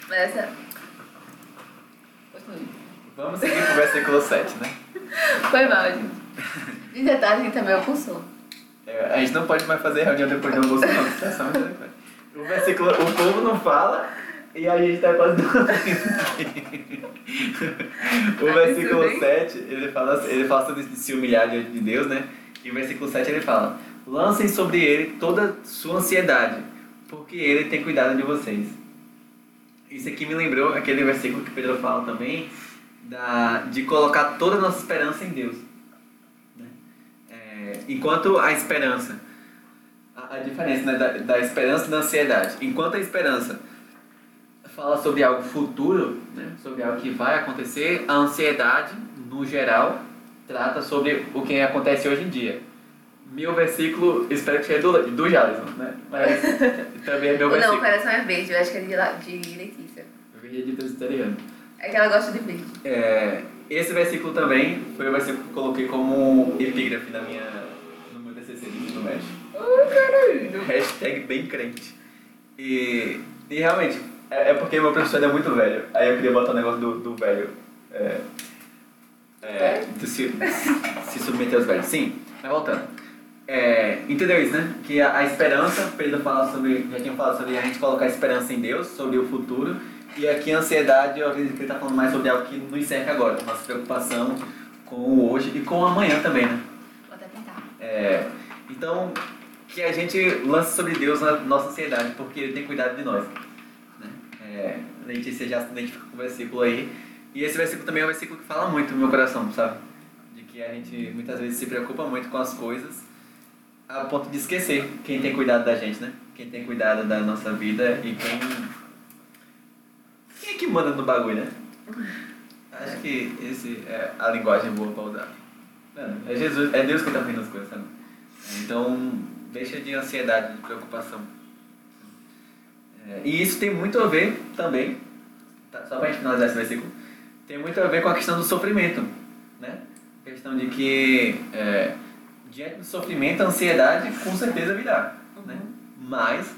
Mas essa. Continue. Vamos seguir pro versículo 7, né? Foi mal, gente. De detalhe, a gente também almoçou. É, a gente não pode mais fazer reunião depois do almoço, não. Tá só. O versículo, o povo não fala e a gente tá quase. O versículo isso bem? 7, ele fala, ele fala sobre se humilhar diante de Deus, né? E o versículo 7 ele fala: Lancem sobre ele toda sua ansiedade, porque ele tem cuidado de vocês. Isso aqui me lembrou aquele versículo que Pedro fala também, da, de colocar toda a nossa esperança em Deus. É, enquanto a esperança, a, a diferença né, da, da esperança e da ansiedade, enquanto a esperança fala sobre algo futuro, né, sobre algo que vai acontecer, a ansiedade, no geral, trata sobre o que acontece hoje em dia. Meu versículo, espero que seja do, do Jalisson, né? Mas também é meu Ou não, o versículo. coração é verde, eu acho que é de, de Letícia. Veja de presbiteriano. É que ela gosta de verde. É, esse versículo também foi o versículo que eu coloquei como epígrafe na minha, no meu TCC de ensino médio. Oh, caralho! Hashtag bem crente. E, e realmente, é, é porque meu professor é muito velho. Aí eu queria botar o negócio do, do velho. É, é, de se, se submeter aos velhos. Sim, mas voltando. É, entendeu isso, né? Que a, a esperança, Pedro fala sobre, já tinha falado sobre a gente colocar a esperança em Deus, sobre o futuro. E aqui a ansiedade, eu acredito que ele está falando mais sobre algo que nos cerca agora, nossa preocupação com o hoje e com o amanhã também, né? Vou até tentar. É, então, que a gente lance sobre Deus na nossa ansiedade, porque Ele tem cuidado de nós. Né? É, a Letícia já se identifica com o versículo aí. E esse versículo também é um versículo que fala muito no meu coração, sabe? De que a gente muitas vezes se preocupa muito com as coisas a ponto de esquecer quem tem cuidado da gente, né? Quem tem cuidado da nossa vida e quem. Que manda no bagulho, né? Acho que esse é a linguagem boa pra usar. Mano, é Jesus, é Deus que tá fazendo as coisas, sabe? Então, deixa de ansiedade, de preocupação. É, e isso tem muito a ver também, tá, só pra gente finalizar esse versículo, tem muito a ver com a questão do sofrimento, né? A questão de que é, diante do sofrimento, a ansiedade com certeza virá, né? Mas,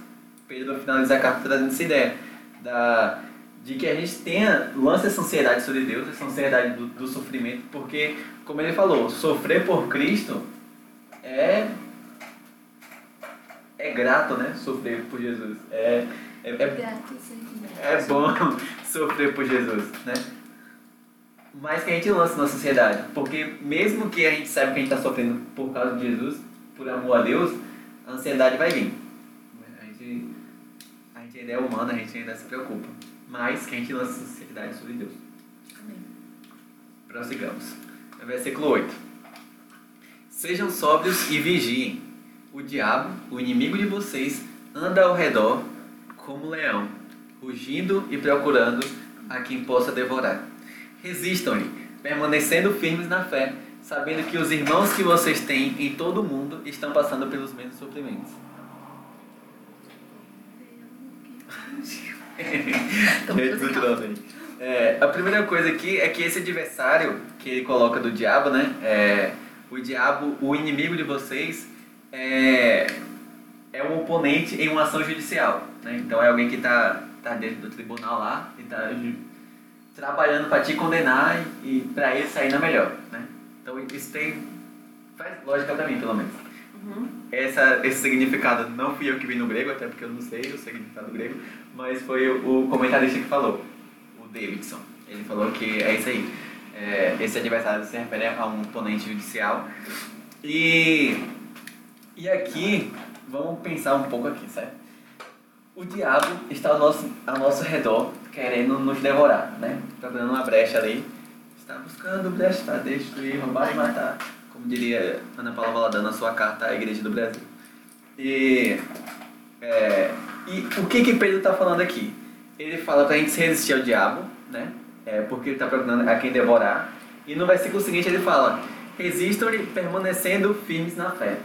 Pedro finaliza a carta trazendo essa ideia da, de que a gente tenha, lance essa ansiedade sobre Deus, essa ansiedade do, do sofrimento, porque, como ele falou, sofrer por Cristo é é grato, né? Sofrer por Jesus. É, é, é, Grato seja. é bom sofrer por Jesus, né? Mas que a gente lance nossa ansiedade. Porque mesmo que a gente saiba que a gente está sofrendo por causa de Jesus, por amor a Deus, a ansiedade vai vir. A gente, a gente ainda é humano, a gente ainda se preocupa. Mas que a gente lance essa ansiedade sobre Deus. Amém. Prossigamos. Versículo 8. Sejam sóbrios e vigiem. O diabo, o inimigo de vocês, anda ao redor como leão, rugindo e procurando a quem possa devorar. Resistam-lhe, permanecendo firmes na fé, sabendo que os irmãos que vocês têm em todo o mundo estão passando pelos mesmos sofrimentos. É, a primeira coisa aqui é que esse adversário que ele coloca do diabo, né? É, o diabo, o inimigo de vocês, é, é um oponente em uma ação judicial. Né? Então é alguém que está tá dentro do tribunal lá e está trabalhando para te condenar e, e para ele sair na melhor. Né? Então isso tem. faz lógica para mim, pelo menos. Uhum. Essa, esse significado não fui eu que vi no grego, até porque eu não sei o significado grego, mas foi o, comentarista que falou, o Davidson. Ele falou que é isso aí. É, esse adversário se refere a um oponente judicial. E, e aqui, vamos pensar um pouco aqui, certo? O diabo está ao nosso, ao nosso redor, querendo nos devorar, né? Procurando uma brecha ali. Está buscando brecha para destruir, roubar e matar. Diria Ana Paula Valadão sua carta à Igreja do Brasil. E, é, e o que que Pedro está falando aqui? Ele fala para a gente se resistir ao diabo, né? É, porque ele está procurando a quem devorar. E no versículo seguinte ele fala: resistam-lhe permanecendo firmes na fé.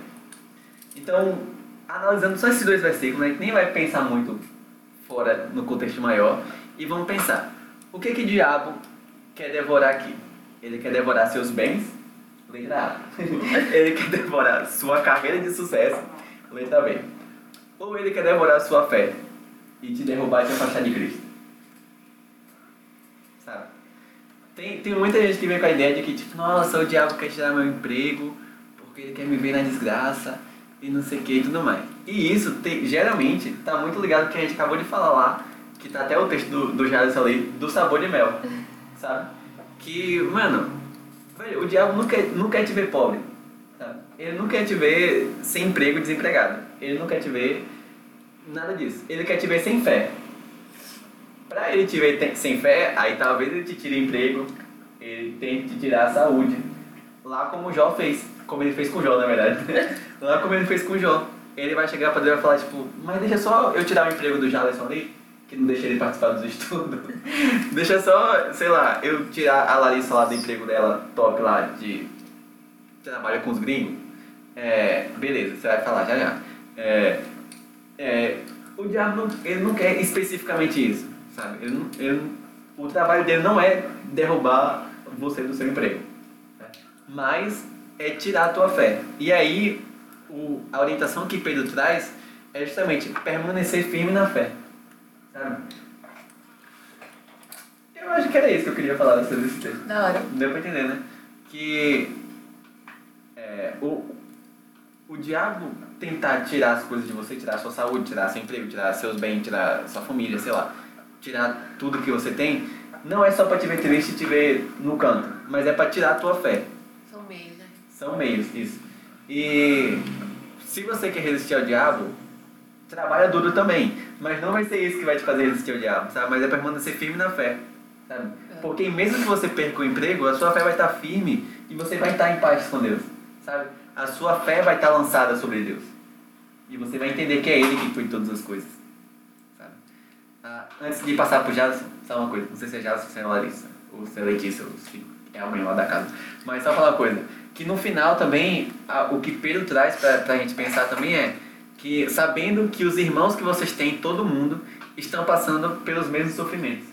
Então, analisando só esses dois versículos, né, a gente nem vai pensar muito fora no contexto maior. E vamos pensar: o que que o diabo quer devorar aqui? Ele quer devorar seus bens? Letra A. ele quer devorar sua carreira de sucesso? Letra B. ou ele quer devorar sua fé e te derrubar e te afastar de Cristo. Sabe? Tem, tem muita gente que vem com a ideia de que, tipo, nossa, o diabo quer tirar meu emprego porque ele quer me ver na desgraça e não sei o que e tudo mais. E isso, geralmente, tá muito ligado ao que a gente acabou de falar lá, que tá até o texto do, do Jadson ali, do sabor de mel, sabe? Que, mano, velho, o diabo quer, não quer te ver pobre? Ele não quer te ver sem emprego desempregado. Ele não quer te ver nada disso. Ele quer te ver sem fé. Pra ele te ver sem fé, aí talvez ele te tire emprego, ele tente te tirar a saúde. Lá como o Jó fez, como ele fez com o Jó, na verdade. Lá como ele fez com o Jó. Ele vai chegar pra Deus e falar, tipo, mas deixa só eu tirar o emprego do Jaleson ali, que não deixa ele participar dos estudos. deixa só, sei lá, eu tirar a Larissa lá do emprego dela, top lá, de trabalha com os gringos. É, beleza, você vai falar já já. É, é, o diabo não, ele não quer especificamente isso, sabe? Ele não, ele, o trabalho dele não é derrubar você do seu emprego, né? mas é tirar a tua fé. E aí, o, a orientação que Pedro traz é justamente permanecer firme na fé, sabe? Eu acho que era isso que eu queria falar sobre esse texto. Da hora. Deu pra entender, né? Que é, o, o diabo tentar tirar as coisas de você, tirar a sua saúde, tirar seu emprego, tirar seus bens, tirar sua família, sei lá, tirar tudo que você tem, não é só pra te ver triste e te ver no canto, mas é pra tirar a tua fé. São meios, né? São meios, isso. E se você quer resistir ao diabo, trabalha duro também. Mas não vai ser isso que vai te fazer resistir ao diabo, sabe? Mas é permanecer firme na fé, sabe? É. Porque mesmo que você perca o emprego, a sua fé vai estar firme e você vai estar em paz com Deus, sabe? A sua fé vai estar lançada sobre Deus. E você vai entender que é Ele que cuida de todas as coisas, sabe? Ah, antes de passar pro Jadson, só uma coisa. Não sei se é Jadson ou se é Larissa, ou se é Letícia, ou se é a mãe lá da casa. Mas só falar uma coisa. Que no final também, a- o que Pedro traz pra, pra gente pensar também é que sabendo que os irmãos que vocês têm todo mundo estão passando pelos mesmos sofrimentos.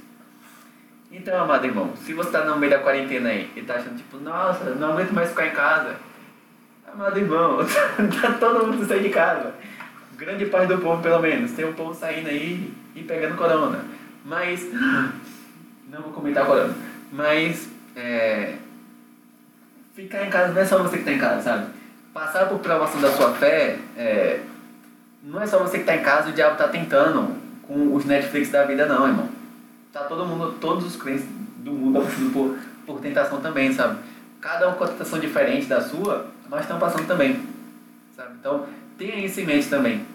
Então, amado irmão, se você está no meio da quarentena aí e tá achando tipo, nossa, não aguento mais ficar em casa. Amado irmão, tá todo mundo saindo de casa. Grande parte do povo, pelo menos. Tem um povo saindo aí e pegando corona. Mas. Não vou comentar corona. Mas. É, ficar em casa não é só você que está em casa, sabe? Passar por provação da sua fé. É, não é só você que está em casa o diabo está tentando com os Netflix da vida, não, irmão. Tá todo mundo, todos os crentes do mundo passando por, por tentação também, sabe? Cada um com a tentação diferente da sua, mas estão passando também, sabe? Então, tenha isso em mente também.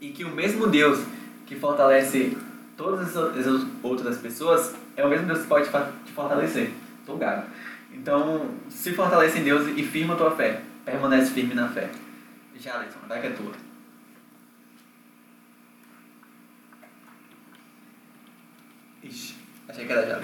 E que o mesmo Deus que fortalece todas as outras pessoas é o mesmo Deus que pode te fortalecer. Tô gago. Então, se fortalece em Deus e firma a tua fé. Permanece firme na fé. Já, Alisson, vai que é tua. Ixi, achei que era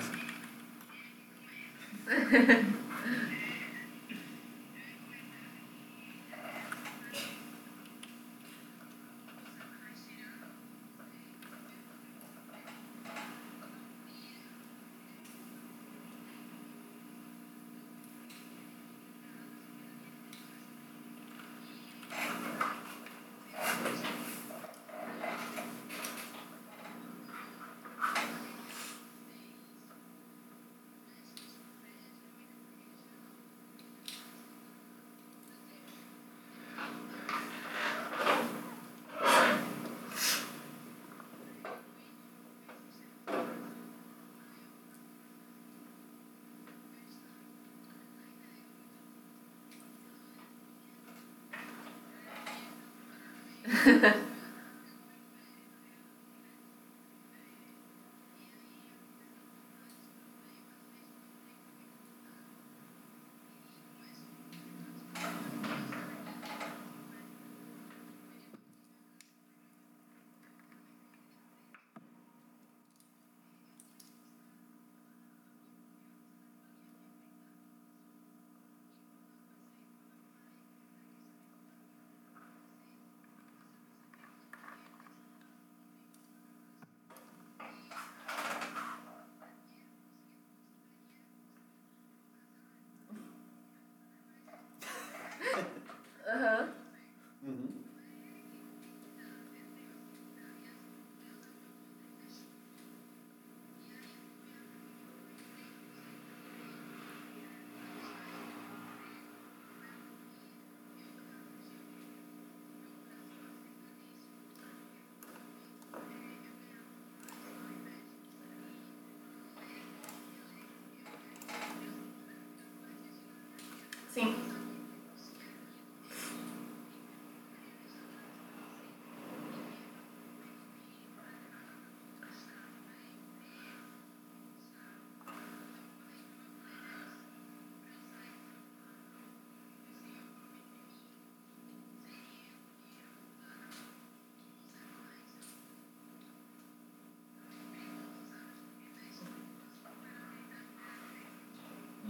フフフ。Sim.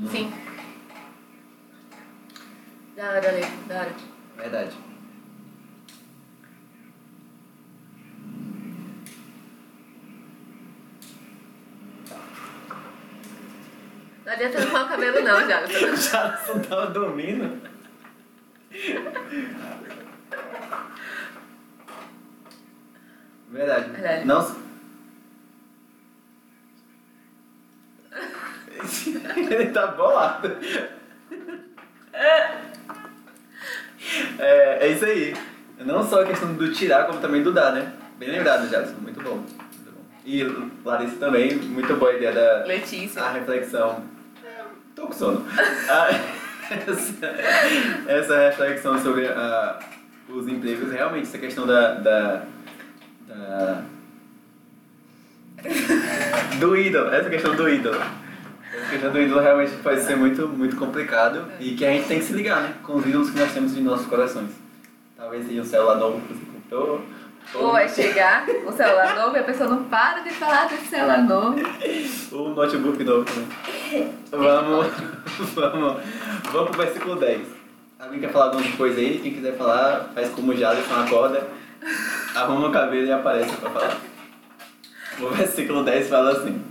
Sim. Da hora, Lê, da. Verdade. Não adianta arrumar o cabelo não, já. Já não tava dormindo? Verdade. Verdade. Não. Ele tá bolado. É, é isso aí. Não só a questão do tirar, como também do dar, né? Bem lembrado, Jadson. Muito bom. Muito bom. E Larissa também, muito boa a ideia da Letícia. a reflexão. Tô com sono. Ah, essa, essa reflexão sobre ah, os empregos, realmente, essa questão da, da, da- do ídolo, essa questão do ídolo. Questão do ídolo realmente pode ser muito, muito complicado e que a gente tem que se ligar, né? Com os ídolos que nós temos em nossos corações. Talvez seja um celular novo que você comprou. Ou vai chegar o celular novo e a pessoa não para de falar desse celular novo. O notebook novo também. Vamos, vamos, vamos pro versículo 10. Alguém quer falar alguma coisa aí? Quem quiser falar, faz como o Jadson, acorda, arruma o cabelo e aparece pra falar. O versículo 10 fala assim: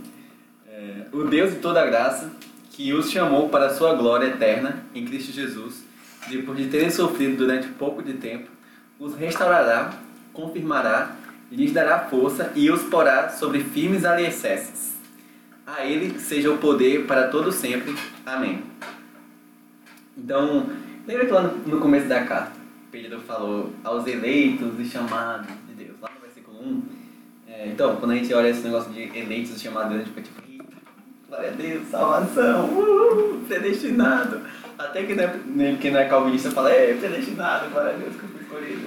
O Deus de toda graça, que os chamou para a sua glória eterna em Cristo Jesus, depois de terem sofrido durante pouco de tempo, os restaurará, confirmará, lhes dará força e os porá sobre firmes alicerces. A Ele seja o poder para todo sempre. Amém. Então, lembra que lá no, começo da carta, Pedro falou aos eleitos e chamados de Deus, lá no versículo 1. É, então, quando a gente olha esse negócio de eleitos e chamados, a gente fica tipo, "Eita, glória a Deus, salvação, uhul, predestinado. Até que não é, nem quem não é calvinista fala, é, predestinado, glória a Deus que eu fui escolhido.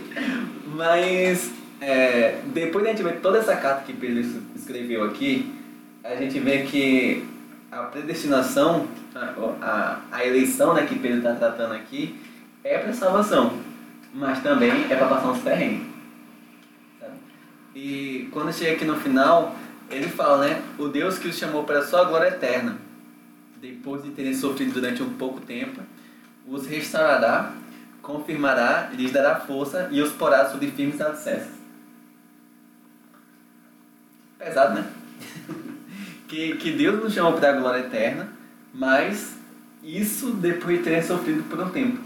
Mas, é, depois de a gente ver toda essa carta que Pedro es- escreveu aqui, a gente vê que a predestinação, a, a, a eleição né, que Pedro está tratando aqui, é para salvação, mas também é para passar uns perrengues. E quando chega aqui no final, ele fala, né? O Deus que os chamou para a sua glória eterna, depois de terem sofrido durante um pouco tempo, os restaurará, confirmará, lhes dará força e os porá sobre firmes alicerces. Pesado, né? que, que Deus nos chamou para a glória eterna, mas isso depois de terem sofrido por um tempo.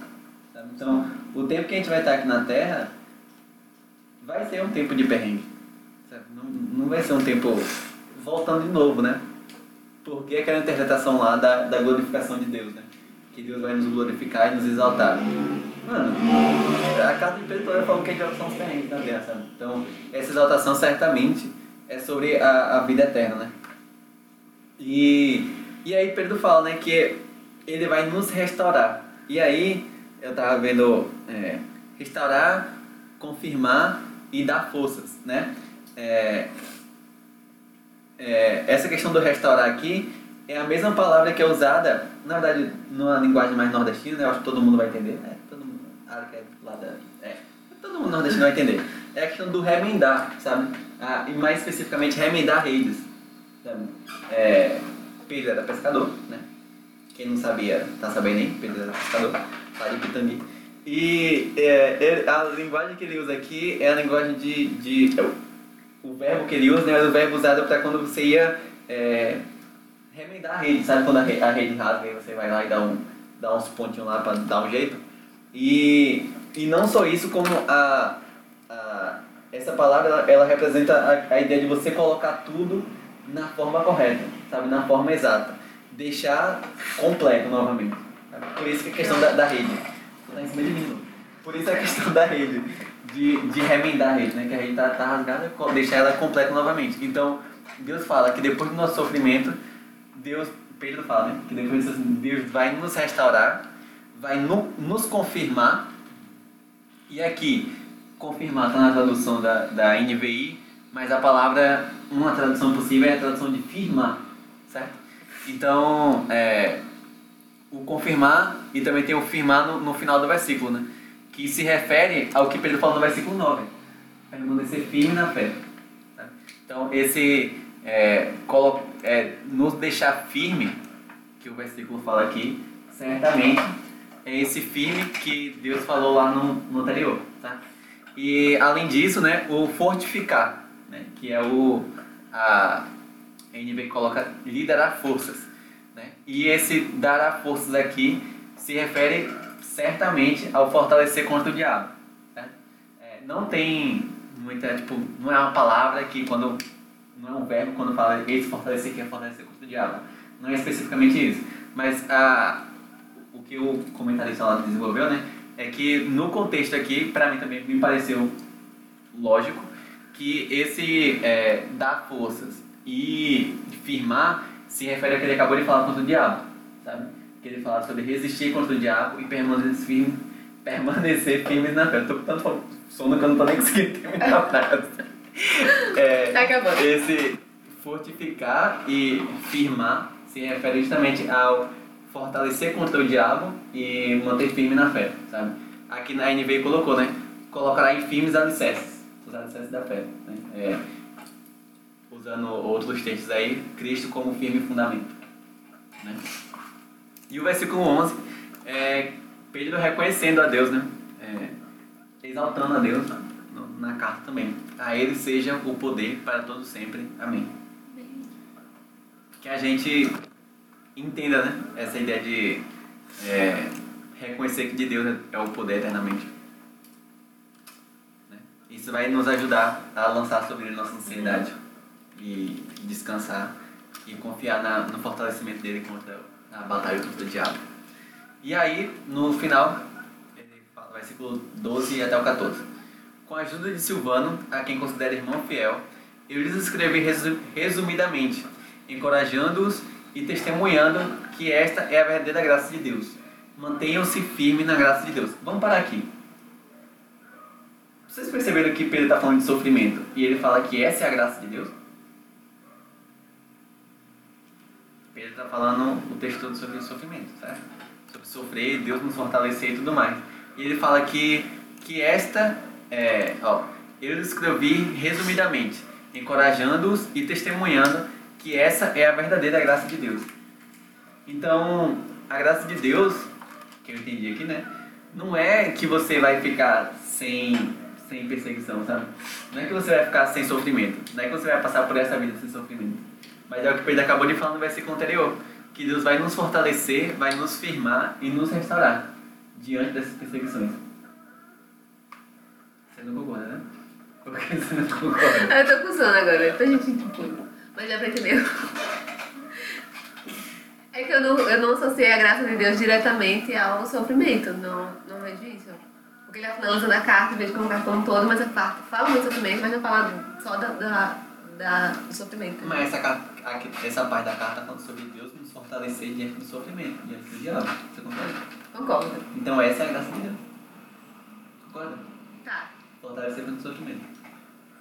sabe? Então, o tempo que a gente vai estar aqui na Terra vai ser um tempo de perrengue. Sabe? Não, não vai ser um tempo voltando de novo, né? Porque aquela interpretação lá da, da glorificação de Deus, né? Que Deus vai nos glorificar e nos exaltar. Mano, a carta de Pedro fala que a passar uns perrengues na Terra? Então, essa exaltação certamente é sobre a, a vida eterna, né? E, e aí Pedro fala, né, que ele vai nos restaurar. E aí, eu tava vendo é, restaurar, confirmar e dar forças, né? É, é, essa questão do restaurar aqui é a mesma palavra que é usada, na verdade, numa linguagem mais nordestina, né? Eu acho que todo mundo vai entender, né? Todo mundo, ah, que é lá da, é, todo mundo nordestino vai entender. É a questão do remendar, sabe? Ah, e mais especificamente, remendar redes. É, Pedro era pescador, né? Quem não sabia, tá sabendo aí? Pedro era pescador, lá de Pitangui. E é, a linguagem que ele usa aqui é a linguagem de. de o, verbo que ele usa né, é o verbo usado para quando você ia é, remendar a rede, sabe? Quando a, re- a rede rasga e você vai lá e dá, um, dá uns pontinhos lá para dar um jeito. E, e não só isso, como a, a, essa palavra ela, representa a, a ideia de você colocar tudo na forma correta, sabe? Na forma exata. Deixar completo novamente. sabe? Por isso que a questão da, da rede. Não. Por isso a questão da rede, de, de remendar a rede, né? Que a rede tá, tá rasgada, deixar ela completa novamente. Então, Deus fala que depois do nosso sofrimento, Deus, Pedro fala, né? Que depois disso, Deus vai nos restaurar, vai no- nos confirmar. E aqui, confirmar está na tradução da, da NVI, mas a palavra, uma tradução possível é a tradução de firmar, certo? Então, é, o confirmar e também tem o firmar no, no final do versículo, né? Que se refere ao que Pedro falou no versículo 9. Permanecer firme na fé. tá? Então, esse é, é, nos deixar firme, que o versículo fala aqui, certamente é esse firme que Deus falou lá no, no anterior, tá? E além disso, né, o fortificar, né, que é o a, a NB coloca liderar forças, né? E esse dará forças aqui se refere certamente ao fortalecer contra o diabo. Né? É, não tem muita, tipo, não é uma palavra que quando não é um verbo quando fala esse fortalecer que é fortalecer contra o diabo. Não é especificamente isso, mas a o que o comentarista lá desenvolveu, né, é que no contexto aqui, para mim também me pareceu lógico que esse é, dar forças e firmar se refere ao que ele acabou de falar contra o diabo, sabe? Que ele fala sobre resistir contra o diabo e permanecer firme, permanecer firmes na fé. Eu tô com tanto sono que eu não tô nem conseguindo terminar a frase. É, tá acabando. Esse fortificar e firmar se refere justamente ao fortalecer contra o diabo e manter firme na fé, sabe? Aqui na NV colocou, né? Colocará em firmes alicerces, os alicerces da fé. Né? É, usando outros textos aí, Cristo como firme fundamento. Né? E o versículo 11 é Pedro reconhecendo a Deus, né? É, exaltando a Deus na carta também. A Ele seja o poder para todos sempre. Amém. Que a gente entenda né, essa ideia de é, reconhecer que de Deus é o poder eternamente. Né? Isso vai nos ajudar a lançar sobre ele nossa ansiedade e descansar e confiar na, no fortalecimento dele contra a batalha contra o diabo. E aí, no final, ele fala, versículo 12 até o 14. Com a ajuda de Silvano, a quem considera irmão fiel, eu lhes escrevi resumidamente, encorajando-os e testemunhando que esta é a verdadeira graça de Deus. Mantenham-se firmes na graça de Deus. Vamos parar aqui. Vocês perceberam que Pedro está falando de sofrimento e ele fala que essa é a graça de Deus? Pedro está falando o texto todo sobre o sofrimento, certo? Sobre sofrer, Deus nos fortalecer e tudo mais. E ele fala que, que esta, é, ó, eu escrevi resumidamente, encorajando-os e testemunhando que essa é a verdadeira graça de Deus. Então, a graça de Deus, que eu entendi aqui, né? Não é que você vai ficar sem, sem perseguição, sabe? Não é que você vai ficar sem sofrimento. Não é que você vai passar por essa vida sem sofrimento. Mas é o que Pedro acabou de falar no versículo anterior. Que Deus vai nos fortalecer, vai nos firmar e nos restaurar diante dessas perseguições. Você não concorda, né? Por que você não concorda? Eu tô sono agora, então a gente entendeu. Mas já pra entender. É que eu não, eu não associei a graça de Deus diretamente ao sofrimento. Não, não vejo isso. Porque ele finaliza na carta, em vez de colocar como todo, mas a carta fala muito sofrimento, mas não fala só da, da, da do sofrimento. Mas essa, essa parte da carta fala sobre Deus nos fortalecer diante do sofrimento, diante do diabo. Você concorda? Concordo. Então essa é a graça de Deus. Concorda? Tá. Fortalecer diante do sofrimento.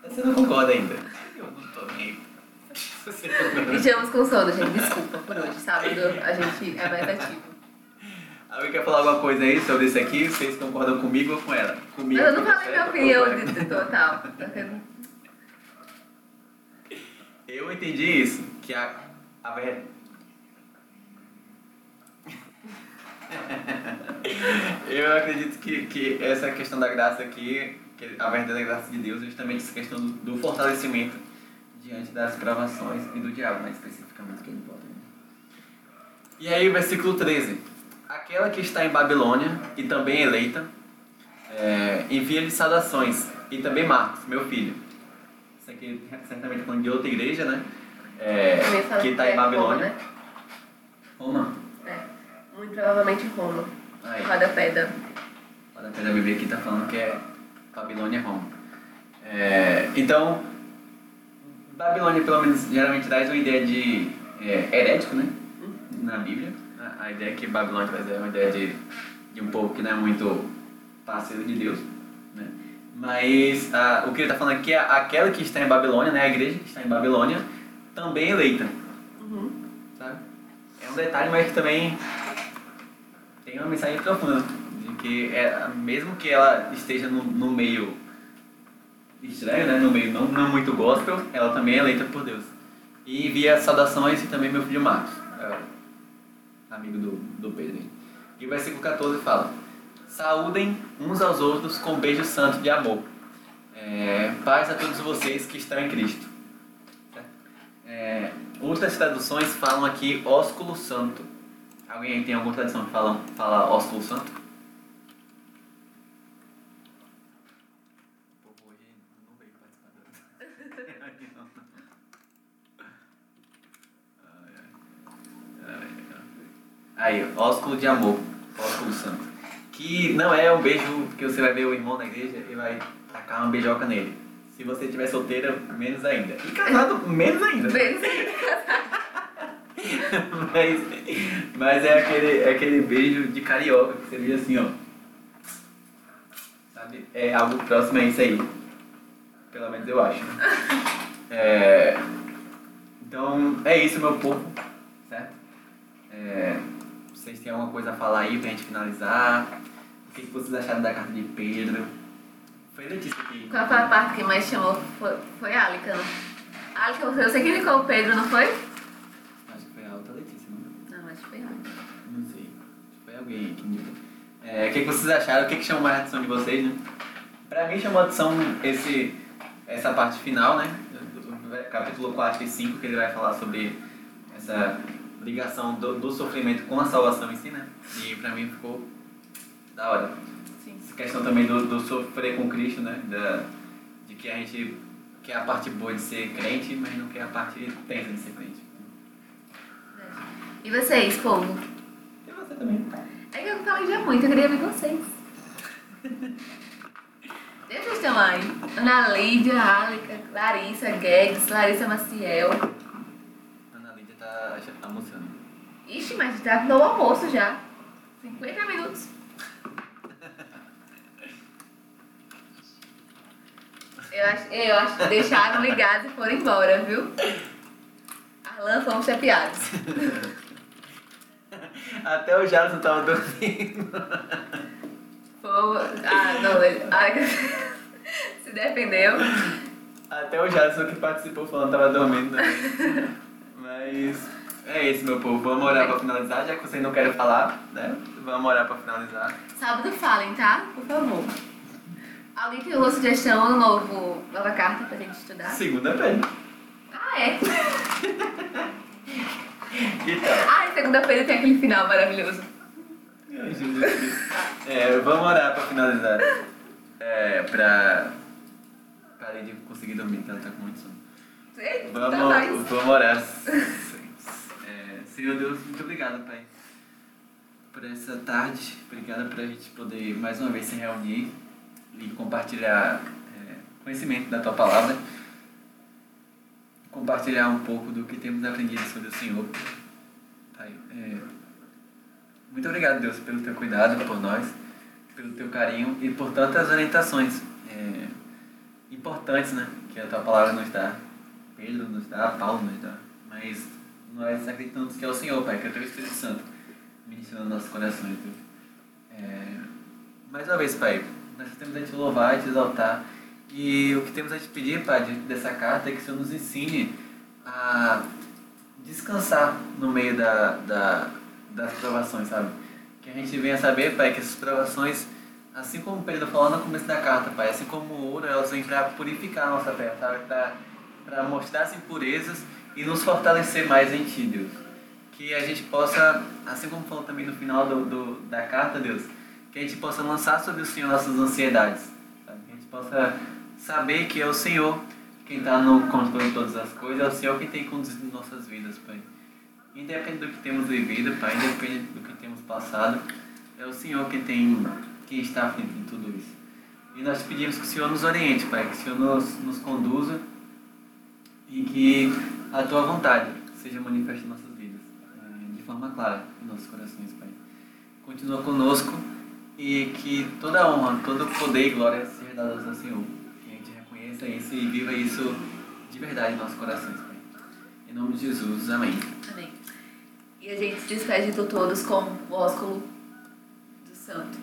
Você não concorda ainda? Eu não tô nem Pijamos com sono, gente. Desculpa por hoje. Sábado a gente é mais ativo. Alguém quer falar alguma coisa aí sobre isso aqui? Vocês concordam comigo ou com ela? Comigo. Eu não falei minha opinião de, total. Eu entendi isso, que a, a verdade. Eu acredito que, que essa questão da graça aqui, que a verdadeira graça de Deus, é justamente essa questão do, do fortalecimento diante das provações e do diabo, mais especificamente que ele bota. E aí, o versículo 13. Aquela que está em Babilônia e também eleita, é, envia-lhe saudações, e também Marcos, meu filho. Aqui certamente falando de outra igreja, né? É, que está em Babilônia. Roma, né? Roma? É, muito provavelmente Roma. Aí. O rodapé da... Bíblia aqui está falando que é Babilônia e Roma. É, então, Babilônia, pelo menos, geralmente traz uma ideia de é, herético, né? Na Bíblia. A, a ideia que Babilônia traz é uma ideia de, de um povo que não é muito parceiro de Deus. Mas a, o que ele está falando aqui é aquela que está em Babilônia, né? A igreja que está em Babilônia, também eleita. Uhum. Sabe? É um detalhe, mas que também tem uma mensagem profunda. De que é, mesmo que ela esteja no, no meio estranho, né? No meio não, não muito gospel, ela também é eleita por Deus. E envia saudações e também meu filho Marcos. É, amigo do, do Pedro. E o versículo 14 fala: Saúdem uns aos outros com um beijo santo de amor. É, paz a todos vocês que estão em Cristo. É, outras traduções falam aqui ósculo santo. Alguém aí tem alguma tradução que fala, fala ósculo santo? Aí, ósculo de amor, ósculo santo. Que não é um beijo que você vai ver o irmão na igreja e vai tacar uma beijoca nele. Se você estiver solteira, menos ainda. E casado, menos ainda. Bem, mas, mas é aquele, é aquele beijo de carioca que você vê assim, ó. Sabe? É algo próximo a isso aí. Pelo menos eu acho. né? É, então, é isso, meu povo. Certo? É, vocês têm alguma coisa a falar aí pra gente finalizar? O que, que vocês acharam da carta de Pedro? Foi Letícia que. Qual foi a parte que mais chamou? Foi, foi a Alica, né? A Alica, você que indicou o Pedro, não foi? Acho que foi a outra Letícia, não? Não, acho que foi a. Não sei. Acho que foi alguém que indicou. É, o que, que vocês acharam? O que, que chamou mais a atenção de vocês, né? Pra mim chamou a atenção esse, essa parte final, né? Do- do Capítulo 4 e 5, que ele vai falar sobre essa ligação do, do sofrimento com a salvação em si, né? E pra mim ficou da hora. Sim. Essa questão também do, do sofrer com Cristo, né? Da, de que a gente quer a parte boa de ser crente, mas não quer a parte tensa de ser crente. E vocês, povo? E você também. É que eu falei já muito, eu queria ver vocês. Deixa vocês aí. Ana Lídia, Alica, Larissa, Guedes, Larissa Maciel. Lídia tá almoçando. Ixi, mas já no almoço já. 50 minutos. Eu acho, eu acho que deixaram ligados e foram embora, viu? Arlan, fomos chapeados. Até o Jardim tava dormindo. Ah, não, ele... Ai, se defendeu. Até o Jadson que participou falando que tava dormindo também. Mas é isso, meu povo. Vamos orar pra finalizar, já que vocês não querem falar, né? Vamos orar pra finalizar. Sábado falem, tá? Por favor. Alguém tem uma sugestão no novo, nova carta pra gente estudar? Segunda-feira. Ah, é? Então. Ai, segunda-feira tem aquele final maravilhoso. Ai, Jesus Cristo. É, vamos orar pra finalizar. É, pra. Pra Lady conseguir dormir, ela tá com muito sono. Vamos, nós. vamos orar. É, Senhor Deus, muito obrigado, Pai, por essa tarde. Obrigado por a gente poder mais uma vez se reunir e compartilhar é, conhecimento da Tua palavra. Compartilhar um pouco do que temos aprendido sobre o Senhor. Pai, é, muito obrigado, Deus, pelo Teu cuidado por nós, pelo Teu carinho e por tantas orientações é, importantes né, que a Tua palavra nos dá. Pedro nos dá, Paulo nos dá. Mas nós acreditamos que é o Senhor, Pai, que é o Teu Espírito Santo ministrando nossos corações. É, mais uma vez, Pai, nós temos a te louvar e te exaltar. E o que temos a te pedir, Pai, dessa carta é que o Senhor nos ensine a descansar no meio da, da, das provações, sabe? Que a gente venha saber, Pai, que essas provações, assim como Pedro falou no começo da carta, Pai, assim como o ouro, elas vêm para purificar a nossa fé, sabe? Para mostrar as impurezas e nos fortalecer mais em Ti, Deus. Que a gente possa, assim como falou também no final do, do, da carta, Deus, que a gente possa lançar sobre o Senhor nossas ansiedades, sabe? Que a gente possa saber que é o Senhor quem está no controle de todas as coisas, é o Senhor quem tem conduzido nossas vidas, Pai. Independente do que temos vivido, Pai, independente do que temos passado, é o Senhor quem tem, quem está de tudo isso. E nós pedimos que o Senhor nos oriente, Pai, que o Senhor nos, nos conduza e que a Tua vontade seja manifesta em nossas vidas, eh, de forma clara em nossos corações, Pai. Continua conosco e que toda honra, todo poder e glória seja dada ao Senhor. Que a gente reconheça isso e viva isso de verdade em nossos corações, Pai. Em nome de Jesus, amém. Amém. E a gente se despede de todos com o ósculo do santo.